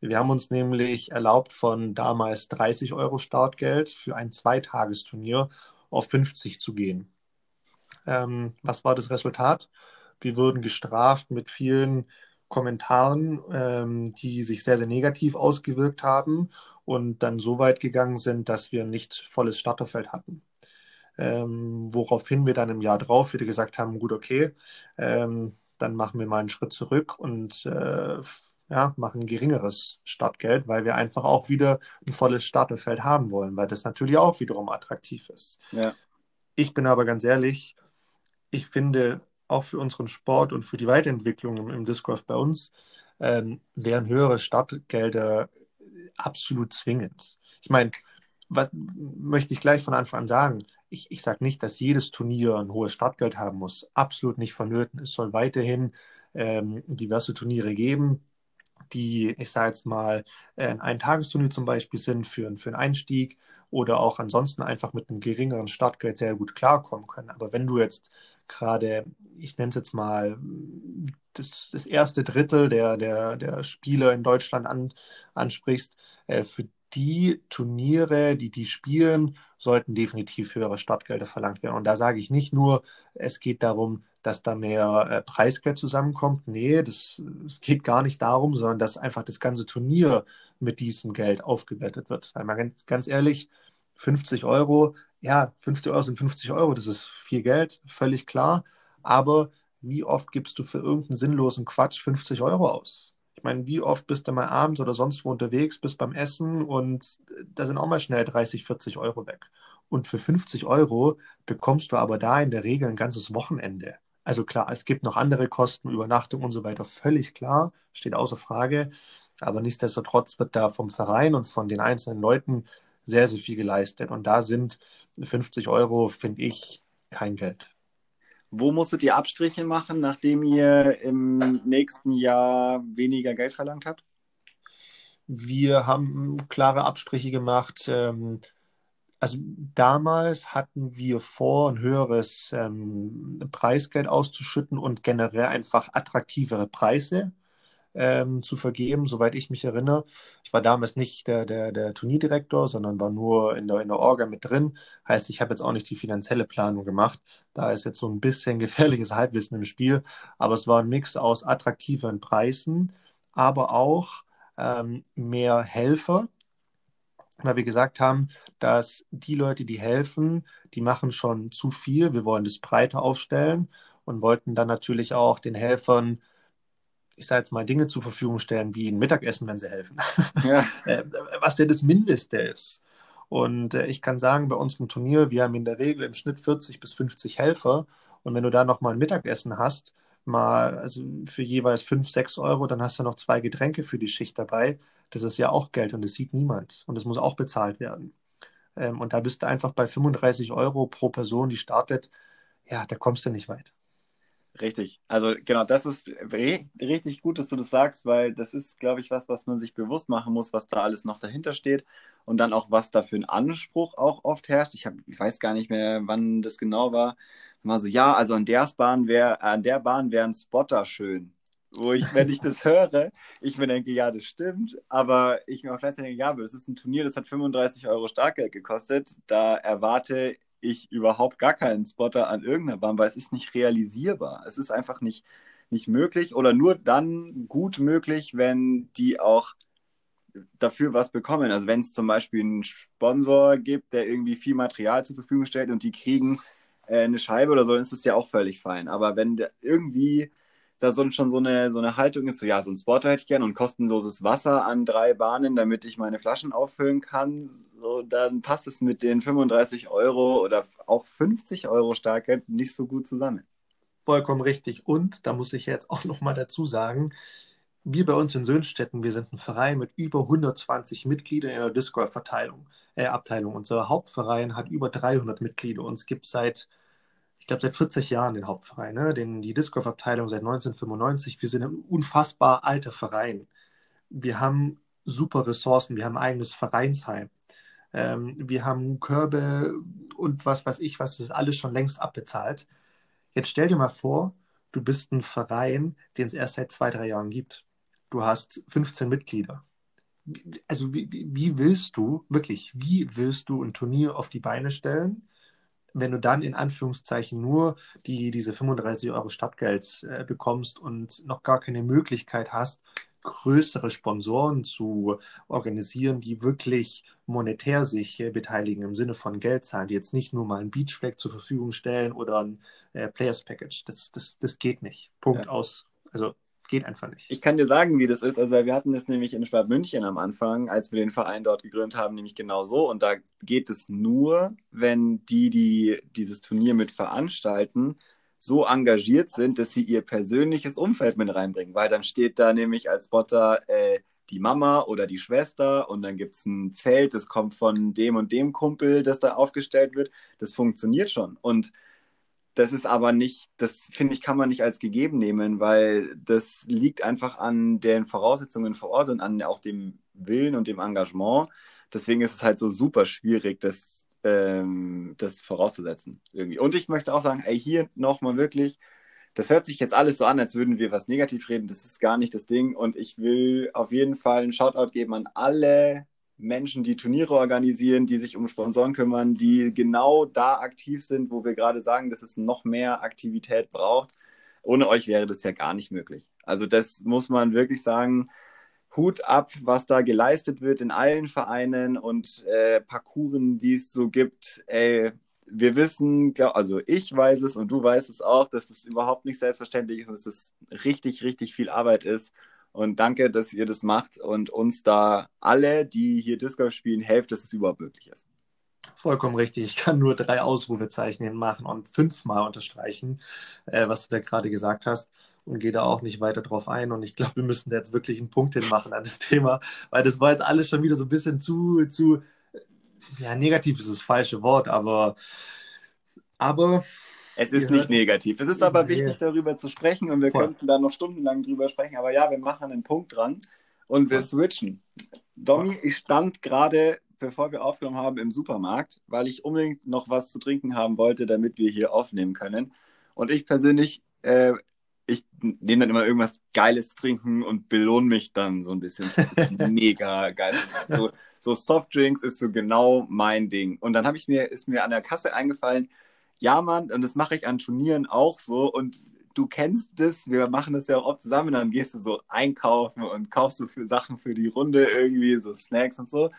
Wir haben uns nämlich erlaubt, von damals 30 Euro Startgeld für ein Zweitagesturnier auf 50 zu gehen. Ähm, was war das Resultat? Wir wurden gestraft mit vielen Kommentaren, ähm, die sich sehr, sehr negativ ausgewirkt haben und dann so weit gegangen sind, dass wir nicht volles Starterfeld hatten. Ähm, woraufhin wir dann im Jahr drauf wieder gesagt haben, gut, okay, ähm, dann machen wir mal einen Schritt zurück und äh, ja, machen ein geringeres Startgeld, weil wir einfach auch wieder ein volles Starterfeld haben wollen, weil das natürlich auch wiederum attraktiv ist. Ja. Ich bin aber ganz ehrlich, ich finde auch für unseren Sport und für die Weiterentwicklung im, im Disc Golf bei uns ähm, wären höhere Startgelder absolut zwingend. Ich meine, was möchte ich gleich von Anfang an sagen? Ich, ich sage nicht, dass jedes Turnier ein hohes Startgeld haben muss. Absolut nicht vonnöten. Es soll weiterhin ähm, diverse Turniere geben, die, ich sage jetzt mal, äh, ein Tagesturnier zum Beispiel sind für, für einen Einstieg oder auch ansonsten einfach mit einem geringeren Startgeld sehr gut klarkommen können. Aber wenn du jetzt gerade, ich nenne es jetzt mal, das, das erste Drittel der, der, der Spieler in Deutschland an, ansprichst, äh, für die Turniere, die die spielen, sollten definitiv höhere Startgelder verlangt werden. Und da sage ich nicht nur, es geht darum, dass da mehr äh, Preisgeld zusammenkommt. Nee, das, es geht gar nicht darum, sondern dass einfach das ganze Turnier mit diesem Geld aufgewertet wird. Weil man ganz, ganz ehrlich, 50 Euro, ja, 50 Euro sind 50 Euro, das ist viel Geld, völlig klar. Aber wie oft gibst du für irgendeinen sinnlosen Quatsch 50 Euro aus? Ich meine, wie oft bist du mal abends oder sonst wo unterwegs, bist beim Essen und da sind auch mal schnell 30, 40 Euro weg. Und für 50 Euro bekommst du aber da in der Regel ein ganzes Wochenende. Also klar, es gibt noch andere Kosten, Übernachtung und so weiter, völlig klar, steht außer Frage. Aber nichtsdestotrotz wird da vom Verein und von den einzelnen Leuten sehr, sehr viel geleistet. Und da sind 50 Euro, finde ich, kein Geld. Wo musstet ihr Abstriche machen, nachdem ihr im nächsten Jahr weniger Geld verlangt habt? Wir haben klare Abstriche gemacht. Ähm, also damals hatten wir vor, ein höheres ähm, Preisgeld auszuschütten und generell einfach attraktivere Preise ähm, zu vergeben, soweit ich mich erinnere. Ich war damals nicht der, der, der Turnierdirektor, sondern war nur in der, in der Orga mit drin. Heißt, ich habe jetzt auch nicht die finanzielle Planung gemacht. Da ist jetzt so ein bisschen gefährliches Halbwissen im Spiel. Aber es war ein Mix aus attraktiveren Preisen, aber auch ähm, mehr Helfer, weil wir gesagt haben, dass die Leute, die helfen, die machen schon zu viel. Wir wollen das breiter aufstellen und wollten dann natürlich auch den Helfern ich sage jetzt mal, Dinge zur Verfügung stellen, wie ein Mittagessen, wenn sie helfen. Ja. Äh, was denn das Mindeste ist. Und äh, ich kann sagen, bei unserem Turnier, wir haben in der Regel im Schnitt 40 bis 50 Helfer. Und wenn du da nochmal ein Mittagessen hast, mal also für jeweils 5, 6 Euro, dann hast du noch zwei Getränke für die Schicht dabei. Das ist ja auch Geld und das sieht niemand. Und das muss auch bezahlt werden. Ähm, und da bist du einfach bei 35 Euro pro Person, die startet. Ja, da kommst du nicht weit. Richtig. Also genau, das ist richtig gut, dass du das sagst, weil das ist, glaube ich, was, was man sich bewusst machen muss, was da alles noch dahinter steht und dann auch, was da für ein Anspruch auch oft herrscht. Ich, hab, ich weiß gar nicht mehr, wann das genau war. Mal so, ja, also an der Bahn wäre, an der Bahn wäre ein Spotter schön. Wo ich, wenn ich das höre, ich mir denke, ja, das stimmt, aber ich mir auch gleichzeitig denke, ja, aber es ist ein Turnier, das hat 35 Euro Startgeld gekostet. Da erwarte ich überhaupt gar keinen Spotter an irgendeiner Bahn, weil es ist nicht realisierbar. Es ist einfach nicht, nicht möglich oder nur dann gut möglich, wenn die auch dafür was bekommen. Also wenn es zum Beispiel einen Sponsor gibt, der irgendwie viel Material zur Verfügung stellt und die kriegen äh, eine Scheibe oder so, dann ist das ja auch völlig fein. Aber wenn irgendwie da so, schon so eine, so eine Haltung ist, so ja, so ein Spotter hätte ich gerne und kostenloses Wasser an drei Bahnen, damit ich meine Flaschen auffüllen kann, so, dann passt es mit den 35 Euro oder auch 50 Euro Starkgeld nicht so gut zusammen. Vollkommen richtig. Und da muss ich jetzt auch nochmal dazu sagen, wir bei uns in Söhnstetten, wir sind ein Verein mit über 120 Mitgliedern in der Disc Golf Verteilung, äh, Abteilung. Unser Hauptverein hat über 300 Mitglieder und es gibt seit ich glaube, seit 40 Jahren den Hauptverein, ne? den, die Disc Golf Abteilung seit 1995. Wir sind ein unfassbar alter Verein. Wir haben super Ressourcen, wir haben ein eigenes Vereinsheim. Ähm, wir haben Körbe und was weiß ich, was ist alles schon längst abbezahlt. Jetzt stell dir mal vor, du bist ein Verein, den es erst seit zwei, drei Jahren gibt. Du hast 15 Mitglieder. also wie, wie willst du, wirklich, wie willst du ein Turnier auf die Beine stellen, wenn du dann in Anführungszeichen nur die, diese 35 Euro Stadtgeld äh, bekommst und noch gar keine Möglichkeit hast, größere Sponsoren zu organisieren, die wirklich monetär sich äh, beteiligen im Sinne von Geld zahlen, die jetzt nicht nur mal ein Beachflag zur Verfügung stellen oder ein äh, Players Package. Das, das, das geht nicht. Punkt ja. aus. Also geht einfach nicht. Ich kann dir sagen, wie das ist. Also wir hatten das nämlich in Schwab München am Anfang, als wir den Verein dort gegründet haben, nämlich genau so. Und da geht es nur, wenn die, die dieses Turnier mit veranstalten, so engagiert sind, dass sie ihr persönliches Umfeld mit reinbringen. Weil dann steht da nämlich als Spotter äh, die Mama oder die Schwester und dann gibt es ein Zelt, das kommt von dem und dem Kumpel, das da aufgestellt wird. Das funktioniert schon. Und das ist aber nicht, das finde ich, kann man nicht als gegeben nehmen, weil das liegt einfach an den Voraussetzungen vor Ort und an auch dem Willen und dem Engagement. Deswegen ist es halt so super schwierig, das, ähm, das vorauszusetzen irgendwie. Und ich möchte auch sagen, ey, hier nochmal wirklich, das hört sich jetzt alles so an, als würden wir was negativ reden. Das ist gar nicht das Ding. Und ich will auf jeden Fall einen Shoutout geben an alle Menschen, die Turniere organisieren, die sich um Sponsoren kümmern, die genau da aktiv sind, wo wir gerade sagen, dass es noch mehr Aktivität braucht. Ohne euch wäre das ja gar nicht möglich. Also das muss man wirklich sagen. Hut ab, was da geleistet wird in allen Vereinen und äh, Parcours, die es so gibt. Ey, wir wissen, glaub, also ich weiß es und du weißt es auch, dass das überhaupt nicht selbstverständlich ist und dass es richtig, richtig viel Arbeit ist. Und danke, dass ihr das macht und uns da alle, die hier Disc Golf spielen, helft, dass es überhaupt möglich ist. Vollkommen richtig. Ich kann nur drei Ausrufezeichen hinmachen und fünfmal unterstreichen, äh, was du da gerade gesagt hast und gehe da auch nicht weiter drauf ein. Und ich glaube, wir müssen da jetzt wirklich einen Punkt hinmachen an das Thema, weil das war jetzt alles schon wieder so ein bisschen zu, zu, ja, negativ ist das falsche Wort, aber, aber es ist nicht negativ. Es ist aber wichtig, darüber zu sprechen und wir Voll. könnten da noch stundenlang drüber sprechen. Aber ja, wir machen einen Punkt dran und wir switchen. Domi, ich stand gerade, bevor wir aufgenommen haben, im Supermarkt, weil ich unbedingt noch was zu trinken haben wollte, damit wir hier aufnehmen können. Und ich persönlich, äh, ich nehme dann immer irgendwas Geiles zu trinken und belohne mich dann so ein bisschen. Mega geil. So, so Softdrinks ist so genau mein Ding. Und dann habe ich mir, ist mir an der Kasse eingefallen, ja, Mann, und das mache ich an Turnieren auch so. Und du kennst das, wir machen das ja auch oft zusammen, dann gehst du so einkaufen und kaufst du für Sachen für die Runde irgendwie, so Snacks und so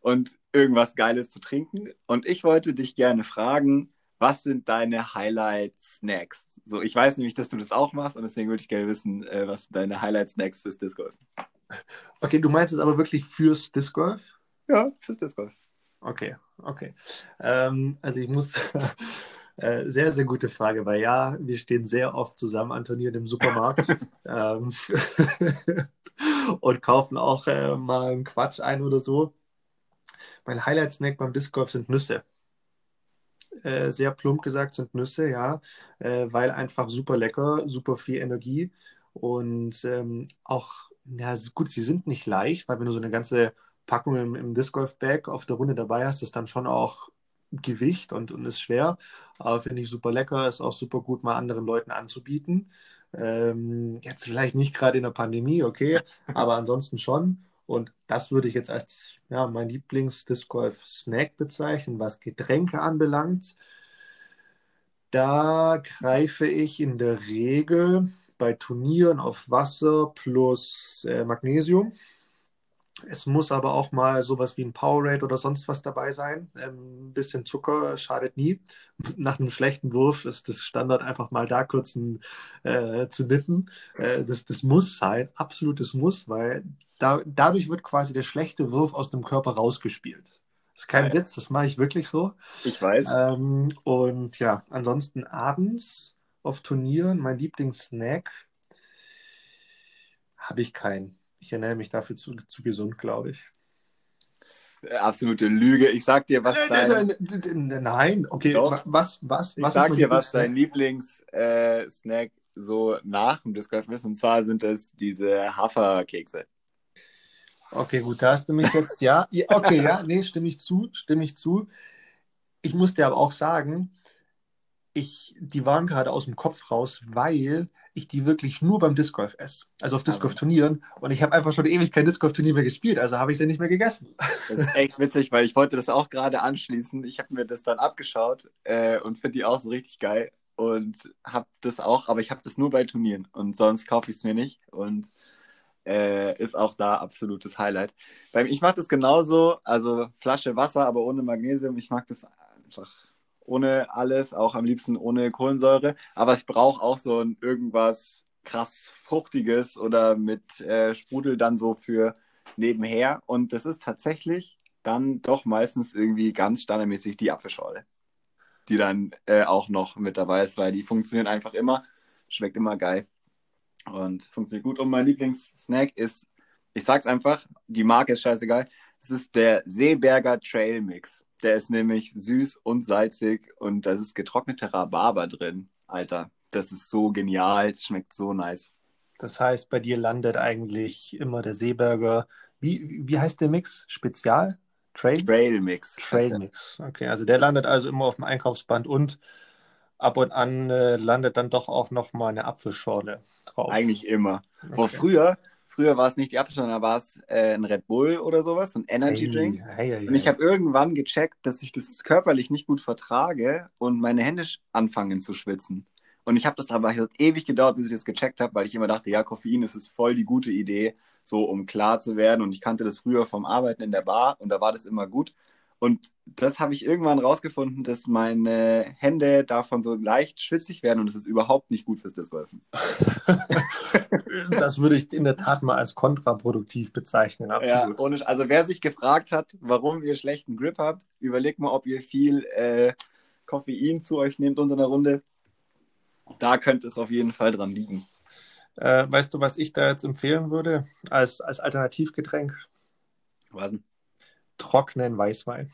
und irgendwas Geiles zu trinken. Und ich wollte dich gerne fragen, was sind deine Highlight-Snacks? So, ich weiß nämlich, dass du das auch machst und deswegen würde ich gerne wissen, äh, was sind deine Highlight-Snacks fürs Disc Golf? Okay, du meinst es aber wirklich fürs Disc Golf? Ja, fürs Disc Golf. Okay, okay. Ähm, also ich muss Äh, sehr, sehr gute Frage, weil ja, wir stehen sehr oft zusammen an Turnieren im Supermarkt ähm, und kaufen auch äh, mal einen Quatsch ein oder so. Mein Highlight-Snack beim Disc Golf sind Nüsse. Äh, sehr plump gesagt sind Nüsse, ja, äh, weil einfach super lecker, super viel Energie und ähm, auch, ja, gut, sie sind nicht leicht, weil wenn du so eine ganze Packung im, im Disc Golf Bag auf der Runde dabei hast, ist dann schon auch Gewicht und, und ist schwer. Aber finde ich super lecker, ist auch super gut, mal anderen Leuten anzubieten. Ähm, jetzt vielleicht nicht gerade in der Pandemie, okay, aber ansonsten schon. Und das würde ich jetzt als ja, mein Lieblings-Disc Golf-Snack bezeichnen, was Getränke anbelangt. Da greife ich in der Regel bei Turnieren auf Wasser plus äh, Magnesium. Es muss aber auch mal sowas wie ein Powerade oder sonst was dabei sein. Ähm, ein bisschen Zucker schadet nie. Nach einem schlechten Wurf ist das Standard einfach mal da kurz ein, äh, zu nippen. Äh, das, das muss sein, absolutes Muss, weil da, dadurch wird quasi der schlechte Wurf aus dem Körper rausgespielt. Das ist kein ja. Witz, das mache ich wirklich so. Ich weiß. Ähm, und ja, ansonsten abends auf Turnieren, mein Lieblingssnack, habe ich keinen. Ich ernähre mich dafür zu, zu gesund, glaube ich. Absolute Lüge. Ich sag dir, was dein... Nein, okay. Doch. Was, was, ich was sag dir, was dein Lieblingssnack äh, so nach dem Disc Golf ist. Und zwar sind es diese Haferkekse. Okay, gut, da hast du mich jetzt, ja. Okay, ja, nee, stimme ich zu, stimme ich zu. Ich muss dir aber auch sagen, ich, die waren gerade aus dem Kopf raus, weil ich die wirklich nur beim Disc Golf esse. Also auf Disc Golf Turnieren. Und ich habe einfach schon ewig kein Disc Golf Turnier mehr gespielt, also habe ich sie nicht mehr gegessen. Das ist echt witzig, weil ich wollte das auch gerade anschließen. Ich habe mir das dann abgeschaut äh, und finde die auch so richtig geil und habe das auch, aber ich habe das nur bei Turnieren und sonst kaufe ich es mir nicht und äh, ist auch da absolutes Highlight. Ich mache das genauso, also Flasche Wasser, aber ohne Magnesium. Ich mag das einfach ohne alles, auch am liebsten ohne Kohlensäure. Aber ich brauche auch so ein irgendwas krass Fruchtiges oder mit äh, Sprudel dann so für nebenher. Und das ist tatsächlich dann doch meistens irgendwie ganz standardmäßig die Apfelschorle, die dann äh, auch noch mit dabei ist, weil die funktionieren einfach immer, schmeckt immer geil und funktioniert gut. Und mein Lieblingssnack ist, ich sag's einfach, die Marke ist scheißegal, es ist der Seeberger Trail Mix. Der ist nämlich süß und salzig und da ist getrockneter Rhabarber drin. Alter, das ist so genial, es schmeckt so nice. Das heißt, bei dir landet eigentlich immer der Seeberger. Wie, wie heißt der Mix? Spezial? Trail? Trail Mix. Trail Mix. Okay, also der landet also immer auf dem Einkaufsband und ab und an äh, landet dann doch auch noch mal eine Apfelschorle drauf. Eigentlich immer. Okay. Vor früher Früher war es nicht die Apfelschorle, da war es äh, ein Red Bull oder sowas, ein Energy Drink. Hey, hey, hey, und ich habe irgendwann gecheckt, dass ich das körperlich nicht gut vertrage und meine Hände anfangen zu schwitzen. Und ich habe das aber hat ewig gedauert, bis ich das gecheckt habe, weil ich immer dachte, ja, Koffein ist es voll die gute Idee, so um klar zu werden. Und ich kannte das früher vom Arbeiten in der Bar und da war das immer gut. Und das habe ich irgendwann rausgefunden, dass meine Hände davon so leicht schwitzig werden und es ist überhaupt nicht gut fürs Discgolfen. das würde ich in der Tat mal als kontraproduktiv bezeichnen. Absolut. Ja, ohne, also wer sich gefragt hat, warum ihr schlechten Grip habt, überlegt mal, ob ihr viel äh, Koffein zu euch nehmt unter einer Runde. Da könnte es auf jeden Fall dran liegen. Äh, weißt du, was ich da jetzt empfehlen würde als, als Alternativgetränk? Was denn? Trockenen Weißwein.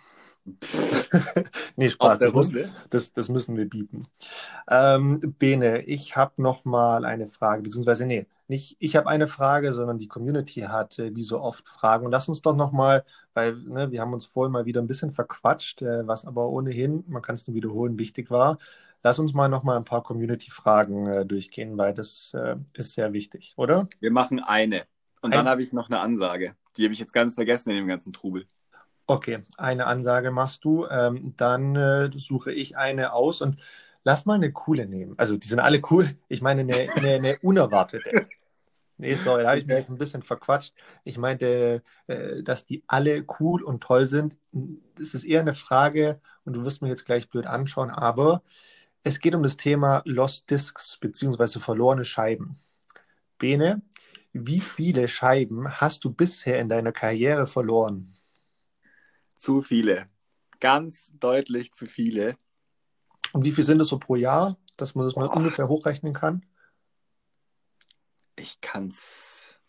nee, Spaß, das, muss, das, das, müssen wir bieten. Ähm, Bene, ich habe noch mal eine Frage, beziehungsweise nee, nicht ich habe eine Frage, sondern die Community hat äh, wie so oft Fragen. Und lass uns doch noch mal, weil ne, wir haben uns vorhin mal wieder ein bisschen verquatscht, äh, was aber ohnehin, man kann es nur wiederholen, wichtig war. Lass uns mal noch mal ein paar Community-Fragen äh, durchgehen, weil das äh, ist sehr wichtig, oder? Wir machen eine. Und ein... dann habe ich noch eine Ansage. Die habe ich jetzt ganz vergessen in dem ganzen Trubel. Okay, eine Ansage machst du, ähm, dann äh, suche ich eine aus und lass mal eine coole nehmen. Also die sind alle cool. Ich meine eine, eine, eine unerwartete. Nee, sorry, da habe ich mir jetzt ein bisschen verquatscht. Ich meinte, äh, dass die alle cool und toll sind. Das ist eher eine Frage und du wirst mir jetzt gleich blöd anschauen, aber es geht um das Thema Lost Discs beziehungsweise verlorene Scheiben. Bene, wie viele Scheiben hast du bisher in deiner Karriere verloren? Zu viele. Ganz deutlich zu viele. Und wie viel sind es so pro Jahr, dass man das mal ungefähr hochrechnen kann? Ich kann's.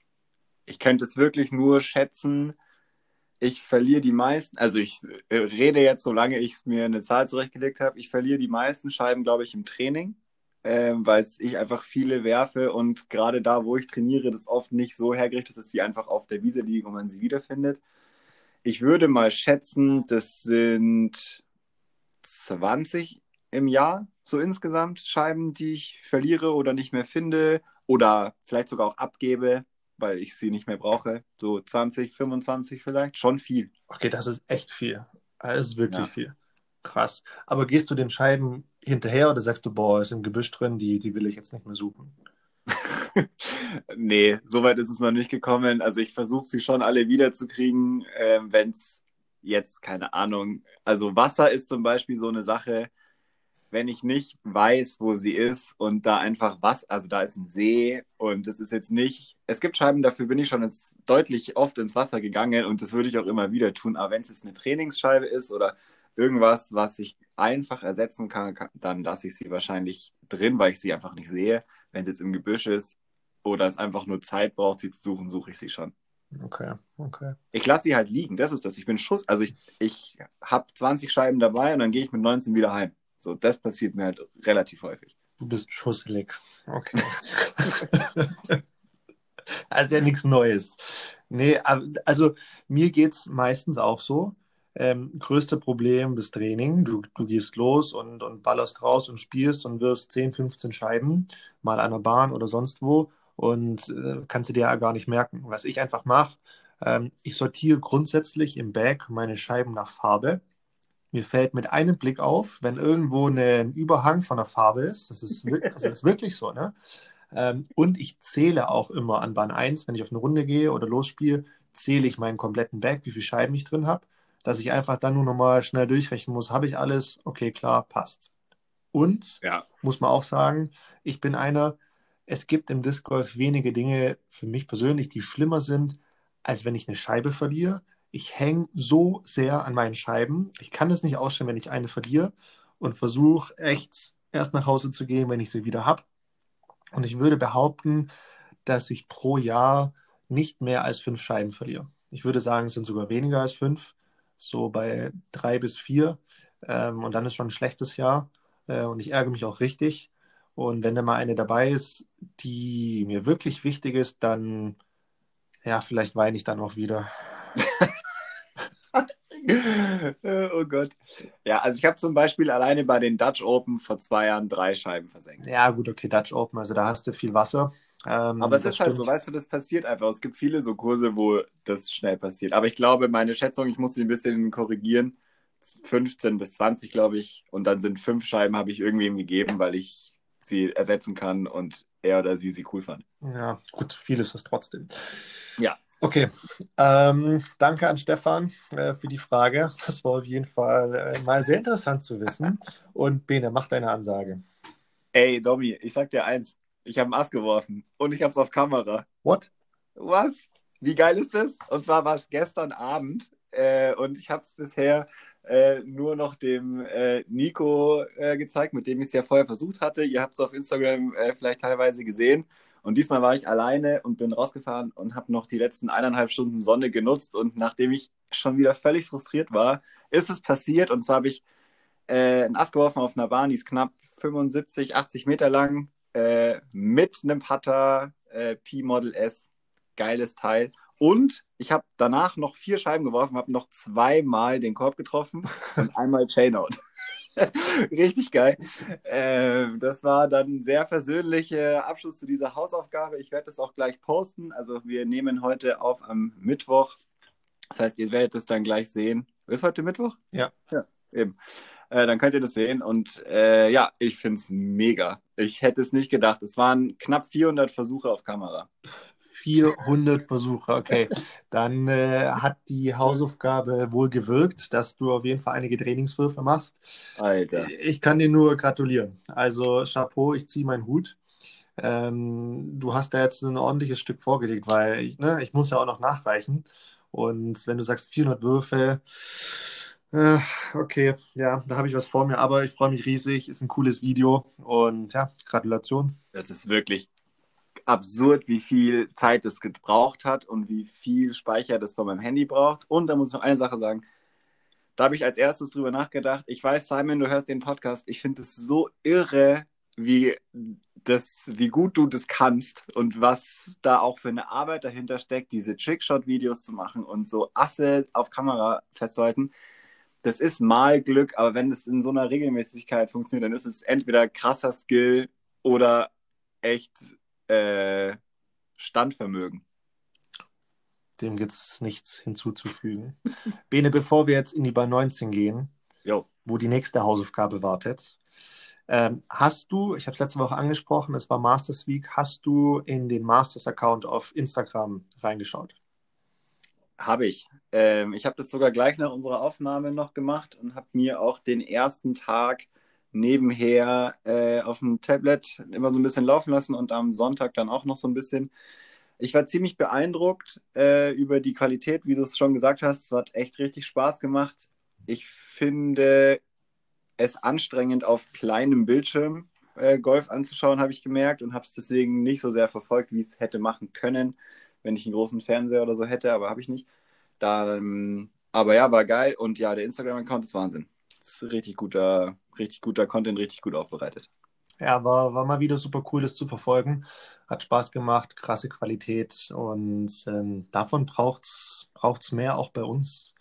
Ich könnte es wirklich nur schätzen. Ich verliere die meisten, also ich äh, rede jetzt, solange ich mir eine Zahl zurechtgelegt habe, ich verliere die meisten Scheiben, glaube ich, im Training, äh, weil ich einfach viele werfe und gerade da, wo ich trainiere, das oft nicht so hergerichtet ist, dass die einfach auf der Wiese liegen und man sie wiederfindet. Ich würde mal schätzen, das sind 20 im Jahr, so insgesamt Scheiben, die ich verliere oder nicht mehr finde oder vielleicht sogar auch abgebe, weil ich sie nicht mehr brauche. So 20, 25 vielleicht, schon viel. Okay, das ist echt viel. Das ist wirklich ja. viel. Krass. Aber gehst du den Scheiben hinterher oder sagst du, boah, ist im Gebüsch drin, die, die will ich jetzt nicht mehr suchen? nee, soweit ist es noch nicht gekommen. Also ich versuche sie schon alle wiederzukriegen, äh, wenn es jetzt, keine Ahnung, also Wasser ist zum Beispiel so eine Sache, wenn ich nicht weiß, wo sie ist und da einfach was, also da ist ein See und es ist jetzt nicht, es gibt Scheiben, dafür bin ich schon ins, deutlich oft ins Wasser gegangen und das würde ich auch immer wieder tun, aber wenn es jetzt eine Trainingsscheibe ist oder irgendwas, was ich einfach ersetzen kann, dann lasse ich sie wahrscheinlich drin, weil ich sie einfach nicht sehe. Wenn es jetzt im Gebüsch ist oder es einfach nur Zeit braucht, sie zu suchen, suche ich sie schon. Okay, okay. Ich lasse sie halt liegen, das ist das. Ich bin Schuss, also ich, ich habe 20 Scheiben dabei und dann gehe ich mit 19 wieder heim. So, das passiert mir halt relativ häufig. Du bist schusselig. Okay. also ja nichts Neues. Nee, also mir geht es meistens auch so. Ähm, größte Problem das Training. Du, du gehst los und, und ballerst raus und spielst und wirfst 10, 15 Scheiben, mal an der Bahn oder sonst wo und äh, kannst du dir ja gar nicht merken. Was ich einfach mache, ähm, ich sortiere grundsätzlich im Bag meine Scheiben nach Farbe. Mir fällt mit einem Blick auf, wenn irgendwo ein Überhang von der Farbe ist, das ist, wirklich, also das ist wirklich so, ne? Ähm, und ich zähle auch immer an Bahn 1, wenn ich auf eine Runde gehe oder losspiele, zähle ich meinen kompletten Bag, wie viele Scheiben ich drin habe, dass ich einfach dann nur nochmal schnell durchrechnen muss, habe ich alles, okay, klar, passt. Und, ja. muss man auch sagen, ich bin einer, es gibt im Disc Golf wenige Dinge für mich persönlich, die schlimmer sind, als wenn ich eine Scheibe verliere. Ich hänge so sehr an meinen Scheiben. Ich kann es nicht ausstellen, wenn ich eine verliere und versuche echt erst nach Hause zu gehen, wenn ich sie wieder habe. Und ich würde behaupten, dass ich pro Jahr nicht mehr als fünf Scheiben verliere. Ich würde sagen, es sind sogar weniger als fünf, so bei drei bis vier. Ähm, und dann ist schon ein schlechtes Jahr. Äh, und ich ärgere mich auch richtig. Und wenn da mal eine dabei ist, die mir wirklich wichtig ist, dann, ja, vielleicht weine ich dann auch wieder. oh Gott. Ja, also ich habe zum Beispiel alleine bei den Dutch Open vor zwei Jahren drei Scheiben versenkt. Ja, gut, okay, Dutch Open, also da hast du viel Wasser. Ähm, Aber es ist halt so, weißt du, das passiert einfach. Es gibt viele so Kurse, wo das schnell passiert. Aber ich glaube, meine Schätzung, ich muss sie ein bisschen korrigieren. 15 bis 20, glaube ich. Und dann sind fünf Scheiben, habe ich irgendwem gegeben, weil ich sie ersetzen kann und er oder sie sie cool fand. Ja, gut, viel ist trotzdem. Ja. Okay, ähm, danke an Stefan äh, für die Frage. Das war auf jeden Fall äh, mal sehr interessant zu wissen. Und Bene, mach deine Ansage. Ey, Domi, ich sag dir eins. Ich habe einen Ass geworfen und ich habe es auf Kamera. What? Was? Wie geil ist das? Und zwar war es gestern Abend äh, und ich habe es bisher äh, nur noch dem äh, Nico äh, gezeigt, mit dem ich es ja vorher versucht hatte. Ihr habt es auf Instagram äh, vielleicht teilweise gesehen. Und diesmal war ich alleine und bin rausgefahren und habe noch die letzten eineinhalb Stunden Sonne genutzt. Und nachdem ich schon wieder völlig frustriert war, ist es passiert. Und zwar habe ich äh, einen Ast geworfen auf einer Bahn, die ist knapp 75, 80 Meter lang, äh, mit einem Putter äh, P-Model S. Geiles Teil. Und ich habe danach noch vier Scheiben geworfen, habe noch zweimal den Korb getroffen und einmal Chainout. Richtig geil. Ähm, das war dann ein sehr versöhnlicher Abschluss zu dieser Hausaufgabe. Ich werde das auch gleich posten. Also wir nehmen heute auf am Mittwoch. Das heißt, ihr werdet es dann gleich sehen. Ist heute Mittwoch? Ja. Ja, eben. Äh, dann könnt ihr das sehen. Und äh, ja, ich finde es mega. Ich hätte es nicht gedacht. Es waren knapp 400 Versuche auf Kamera. 400 Versuche, okay. Dann äh, hat die Hausaufgabe wohl gewirkt, dass du auf jeden Fall einige Trainingswürfe machst. Alter. Ich kann dir nur gratulieren. Also Chapeau, ich ziehe meinen Hut. Ähm, du hast da jetzt ein ordentliches Stück vorgelegt, weil ich, ne, ich muss ja auch noch nachreichen. Und wenn du sagst 400 Würfe, okay, ja, da habe ich was vor mir, aber ich freue mich riesig, ist ein cooles Video und ja, Gratulation. Das ist wirklich absurd, wie viel Zeit es gebraucht hat und wie viel Speicher das von meinem Handy braucht. Und da muss ich noch eine Sache sagen. Da habe ich als erstes drüber nachgedacht. Ich weiß, Simon, du hörst den Podcast. Ich finde es so irre, wie, das, wie gut du das kannst und was da auch für eine Arbeit dahinter steckt, diese Trickshot-Videos zu machen und so Asse auf Kamera festzuhalten. Das ist mal Glück, aber wenn es in so einer Regelmäßigkeit funktioniert, dann ist es entweder krasser Skill oder echt äh, Standvermögen. Dem gibt es nichts hinzuzufügen. Bene, bevor wir jetzt in die Bahn 19 gehen, jo. wo die nächste Hausaufgabe wartet, ähm, hast du, ich habe es letzte Woche angesprochen, es war Masters Week, hast du in den Masters-Account auf Instagram reingeschaut? Habe ich. Ähm, ich habe das sogar gleich nach unserer Aufnahme noch gemacht und habe mir auch den ersten Tag nebenher äh, auf dem Tablet immer so ein bisschen laufen lassen und am Sonntag dann auch noch so ein bisschen. Ich war ziemlich beeindruckt äh, über die Qualität, wie du es schon gesagt hast. Es hat echt richtig Spaß gemacht. Ich finde es anstrengend, auf kleinem Bildschirm äh, Golf anzuschauen, habe ich gemerkt und habe es deswegen nicht so sehr verfolgt, wie es hätte machen können, wenn ich einen großen Fernseher oder so hätte, aber habe ich nicht. Dann, aber ja, war geil und ja, der Instagram-Account ist Wahnsinn. Das ist richtig guter, richtig guter Content, richtig gut aufbereitet. Ja, war, war mal wieder super cool, das zu verfolgen. Hat Spaß gemacht, krasse Qualität und ähm, davon braucht es mehr auch bei uns.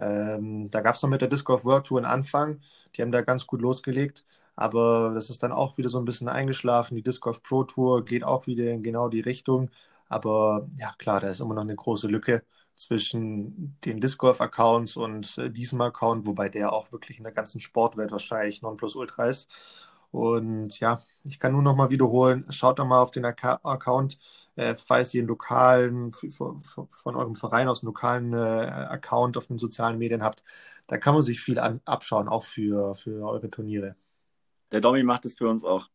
Ähm, da gab es noch mit der Disc Golf World Tour einen Anfang. Die haben da ganz gut losgelegt. Aber das ist dann auch wieder so ein bisschen eingeschlafen. Die Disc Golf Pro Tour geht auch wieder in genau die Richtung. Aber ja, klar, da ist immer noch eine große Lücke zwischen den Disc Golf Accounts und äh, diesem Account, wobei der auch wirklich in der ganzen Sportwelt wahrscheinlich Nonplusultra ist. Und ja, ich kann nur noch mal wiederholen, schaut da mal auf den Ac Account, äh, falls ihr einen lokalen, von, eurem Verein aus einen lokalen äh, Account auf den sozialen Medien habt. Da kann man sich viel an, abschauen, auch für, für eure Turniere. Der Domi macht es für uns auch.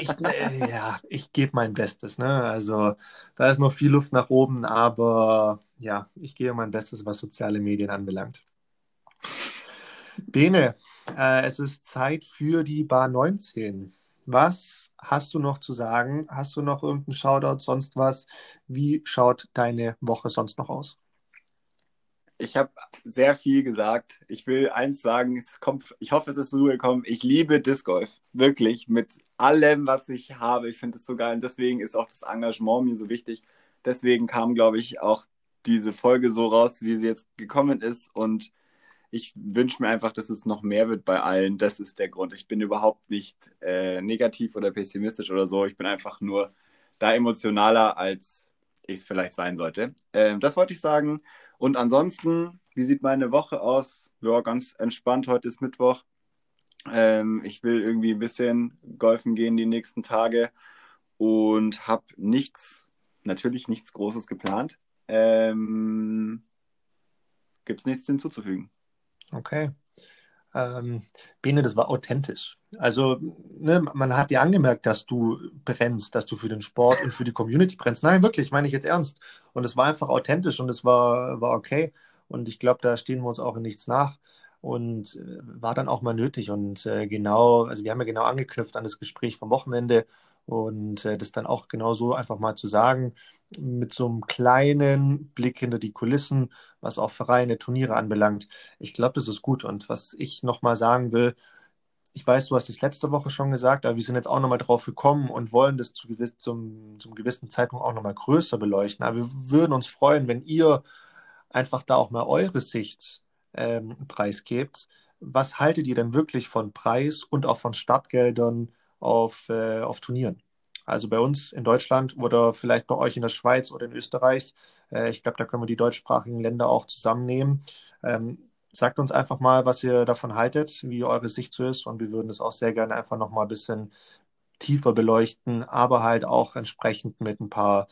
Ich, äh, ja, ich gebe mein Bestes. Ne? Also da ist noch viel Luft nach oben, aber ja, ich gebe mein Bestes, was soziale Medien anbelangt. Bene, äh, es ist Zeit für die Bar 19. Was hast du noch zu sagen? Hast du noch irgendeinen Shoutout, sonst was? Wie schaut deine Woche sonst noch aus? Ich habe sehr viel gesagt. Ich will eins sagen, es kommt, ich hoffe, es ist so gekommen. Ich liebe Disc Golf. Wirklich. Mit allem, was ich habe. Ich finde es so geil. Und deswegen ist auch das Engagement mir so wichtig. Deswegen kam, glaube ich, auch diese Folge so raus, wie sie jetzt gekommen ist. Und ich wünsche mir einfach, dass es noch mehr wird bei allen. Das ist der Grund. Ich bin überhaupt nicht äh, negativ oder pessimistisch oder so. Ich bin einfach nur da emotionaler, als ich es vielleicht sein sollte. Ähm, das wollte ich sagen. Und ansonsten, wie sieht meine Woche aus? Ja, ganz entspannt. Heute ist Mittwoch. Ähm, ich will irgendwie ein bisschen golfen gehen die nächsten Tage und habe nichts, natürlich nichts Großes geplant. Ähm, Gibt es nichts hinzuzufügen. Okay. Ähm, Bene, das war authentisch. Also, ne, man hat dir angemerkt, dass du brennst, dass du für den Sport und für die Community brennst. Nein, wirklich, meine ich jetzt ernst. Und es war einfach authentisch und es war, war okay. Und ich glaube, da stehen wir uns auch in nichts nach. Und äh, war dann auch mal nötig. Und äh, genau, also wir haben ja genau angeknüpft an das Gespräch vom Wochenende und äh, das dann auch genau so einfach mal zu sagen, mit so einem kleinen Blick hinter die Kulissen, was auch Vereine, Turniere anbelangt. Ich glaube, das ist gut. Und was ich nochmal sagen will, ich weiß, du hast es letzte Woche schon gesagt, aber wir sind jetzt auch nochmal drauf gekommen und wollen das zu gewiss, zum, zum gewissen Zeitpunkt auch nochmal größer beleuchten. Aber wir würden uns freuen, wenn ihr einfach da auch mal eure Sicht ähm, preisgebt. Was haltet ihr denn wirklich von Preis und auch von Startgeldern auf, äh, auf Turnieren? Also bei uns in Deutschland oder vielleicht bei euch in der Schweiz oder in Österreich. Äh, ich glaube, da können wir die deutschsprachigen Länder auch zusammennehmen. Ähm, sagt uns einfach mal, was ihr davon haltet, wie eure Sicht so ist und wir würden das auch sehr gerne einfach noch mal ein bisschen tiefer beleuchten, aber halt auch entsprechend mit ein paar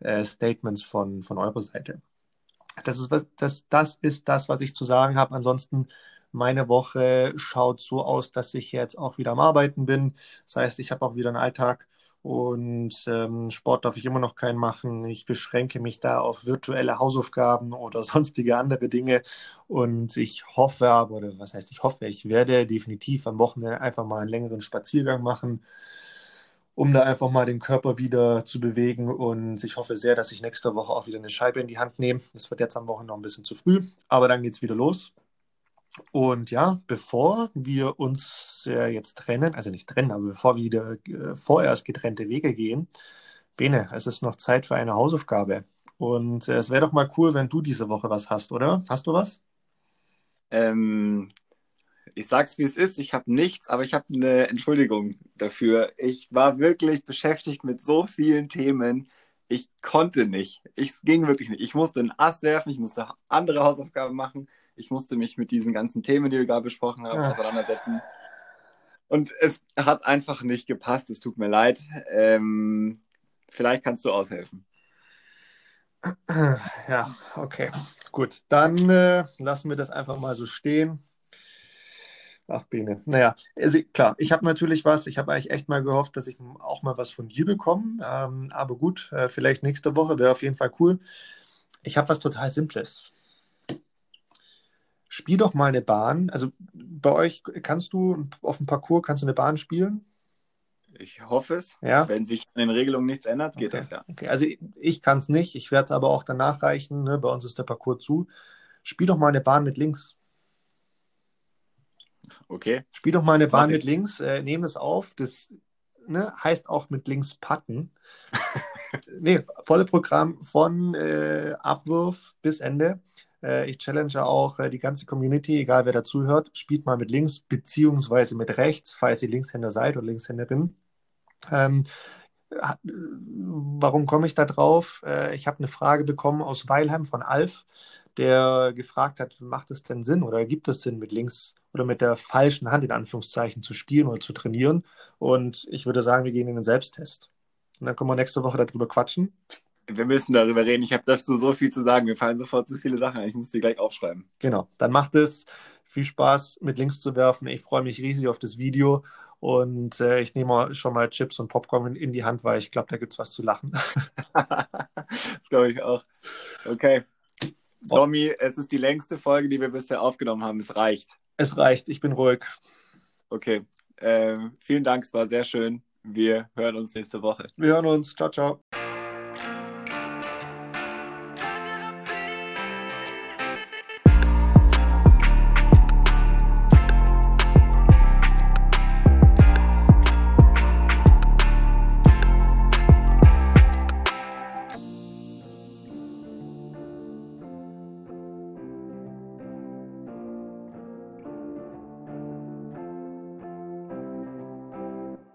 äh, Statements von, von eurer Seite. Das ist, was, das, das ist das, was ich zu sagen habe. Ansonsten meine Woche schaut so aus, dass ich jetzt auch wieder am Arbeiten bin. Das heißt, ich habe auch wieder einen Alltag und ähm, Sport darf ich immer noch keinen machen. Ich beschränke mich da auf virtuelle Hausaufgaben oder sonstige andere Dinge. Und ich hoffe aber, oder was heißt ich hoffe, ich werde definitiv am Wochenende einfach mal einen längeren Spaziergang machen, um da einfach mal den Körper wieder zu bewegen. Und ich hoffe sehr, dass ich nächste Woche auch wieder eine Scheibe in die Hand nehme. Es wird jetzt am Wochenende noch ein bisschen zu früh, aber dann geht es wieder los. Und ja, bevor wir uns äh, jetzt trennen, also nicht trennen, aber bevor wir wieder äh, vorerst getrennte Wege gehen, Bene, es ist noch Zeit für eine Hausaufgabe. Und äh, es wäre doch mal cool, wenn du diese Woche was hast, oder? Hast du was? Ähm, ich sag's wie es ist, ich habe nichts, aber ich habe eine Entschuldigung dafür. Ich war wirklich beschäftigt mit so vielen Themen. Ich konnte nicht. Es ging wirklich nicht. Ich musste ein Ass werfen, ich musste andere Hausaufgaben machen ich musste mich mit diesen ganzen Themen, die wir gerade besprochen haben, ja. auseinandersetzen. Und es hat einfach nicht gepasst. Es tut mir leid. Ähm, vielleicht kannst du aushelfen. Ja, okay. Gut, dann äh, lassen wir das einfach mal so stehen. Ach, Bene. Naja, also, klar, ich habe natürlich was. Ich habe eigentlich echt mal gehofft, dass ich auch mal was von dir bekomme. Ähm, aber gut, äh, vielleicht nächste Woche wäre auf jeden Fall cool. Ich habe was total Simples spiel doch mal eine Bahn. Also bei euch kannst du auf dem Parcours kannst du eine Bahn spielen? Ich hoffe es. Ja. Wenn sich an den Regelungen nichts ändert, geht okay. das ja. Okay, also ich, ich kann es nicht. Ich werde es aber auch danach reichen. Ne? Bei uns ist der Parcours zu. Spiel doch mal eine Bahn mit links. Okay. Spiel doch mal eine Bahn mit links. Äh, nehme es auf. Das ne, heißt auch mit links patten. nee, volle Programm von äh, Abwurf bis Ende. Äh, ich challenge auch äh, die ganze Community, egal wer dazuhört, spielt mal mit links beziehungsweise mit rechts, falls ihr Linkshänder seid oder Linkshänderin. Ähm, warum komme ich da drauf? Äh, ich habe eine Frage bekommen aus Weilheim von Alf, der gefragt hat, macht es denn Sinn oder gibt es Sinn, mit links oder mit der falschen Hand in Anführungszeichen zu spielen oder zu trainieren? Und ich würde sagen, wir gehen in den Selbsttest. Und dann können wir nächste Woche darüber quatschen. Wir müssen darüber reden. Ich habe dazu so viel zu sagen. Mir fallen sofort so viele Sachen ein. Ich muss die gleich aufschreiben. Genau. Dann macht es viel Spaß, mit links zu werfen. Ich freue mich riesig auf das Video und äh, ich nehme schon mal Chips und Popcorn in die Hand, weil ich glaube, da gibt es was zu lachen. das glaube ich auch. Okay. Domi, es ist die längste Folge, die wir bisher aufgenommen haben. Es reicht. Es reicht. Ich bin ruhig. Okay. Äh, vielen Dank. Es war sehr schön. Wir hören uns nächste Woche. Wir hören uns. Ciao, ciao.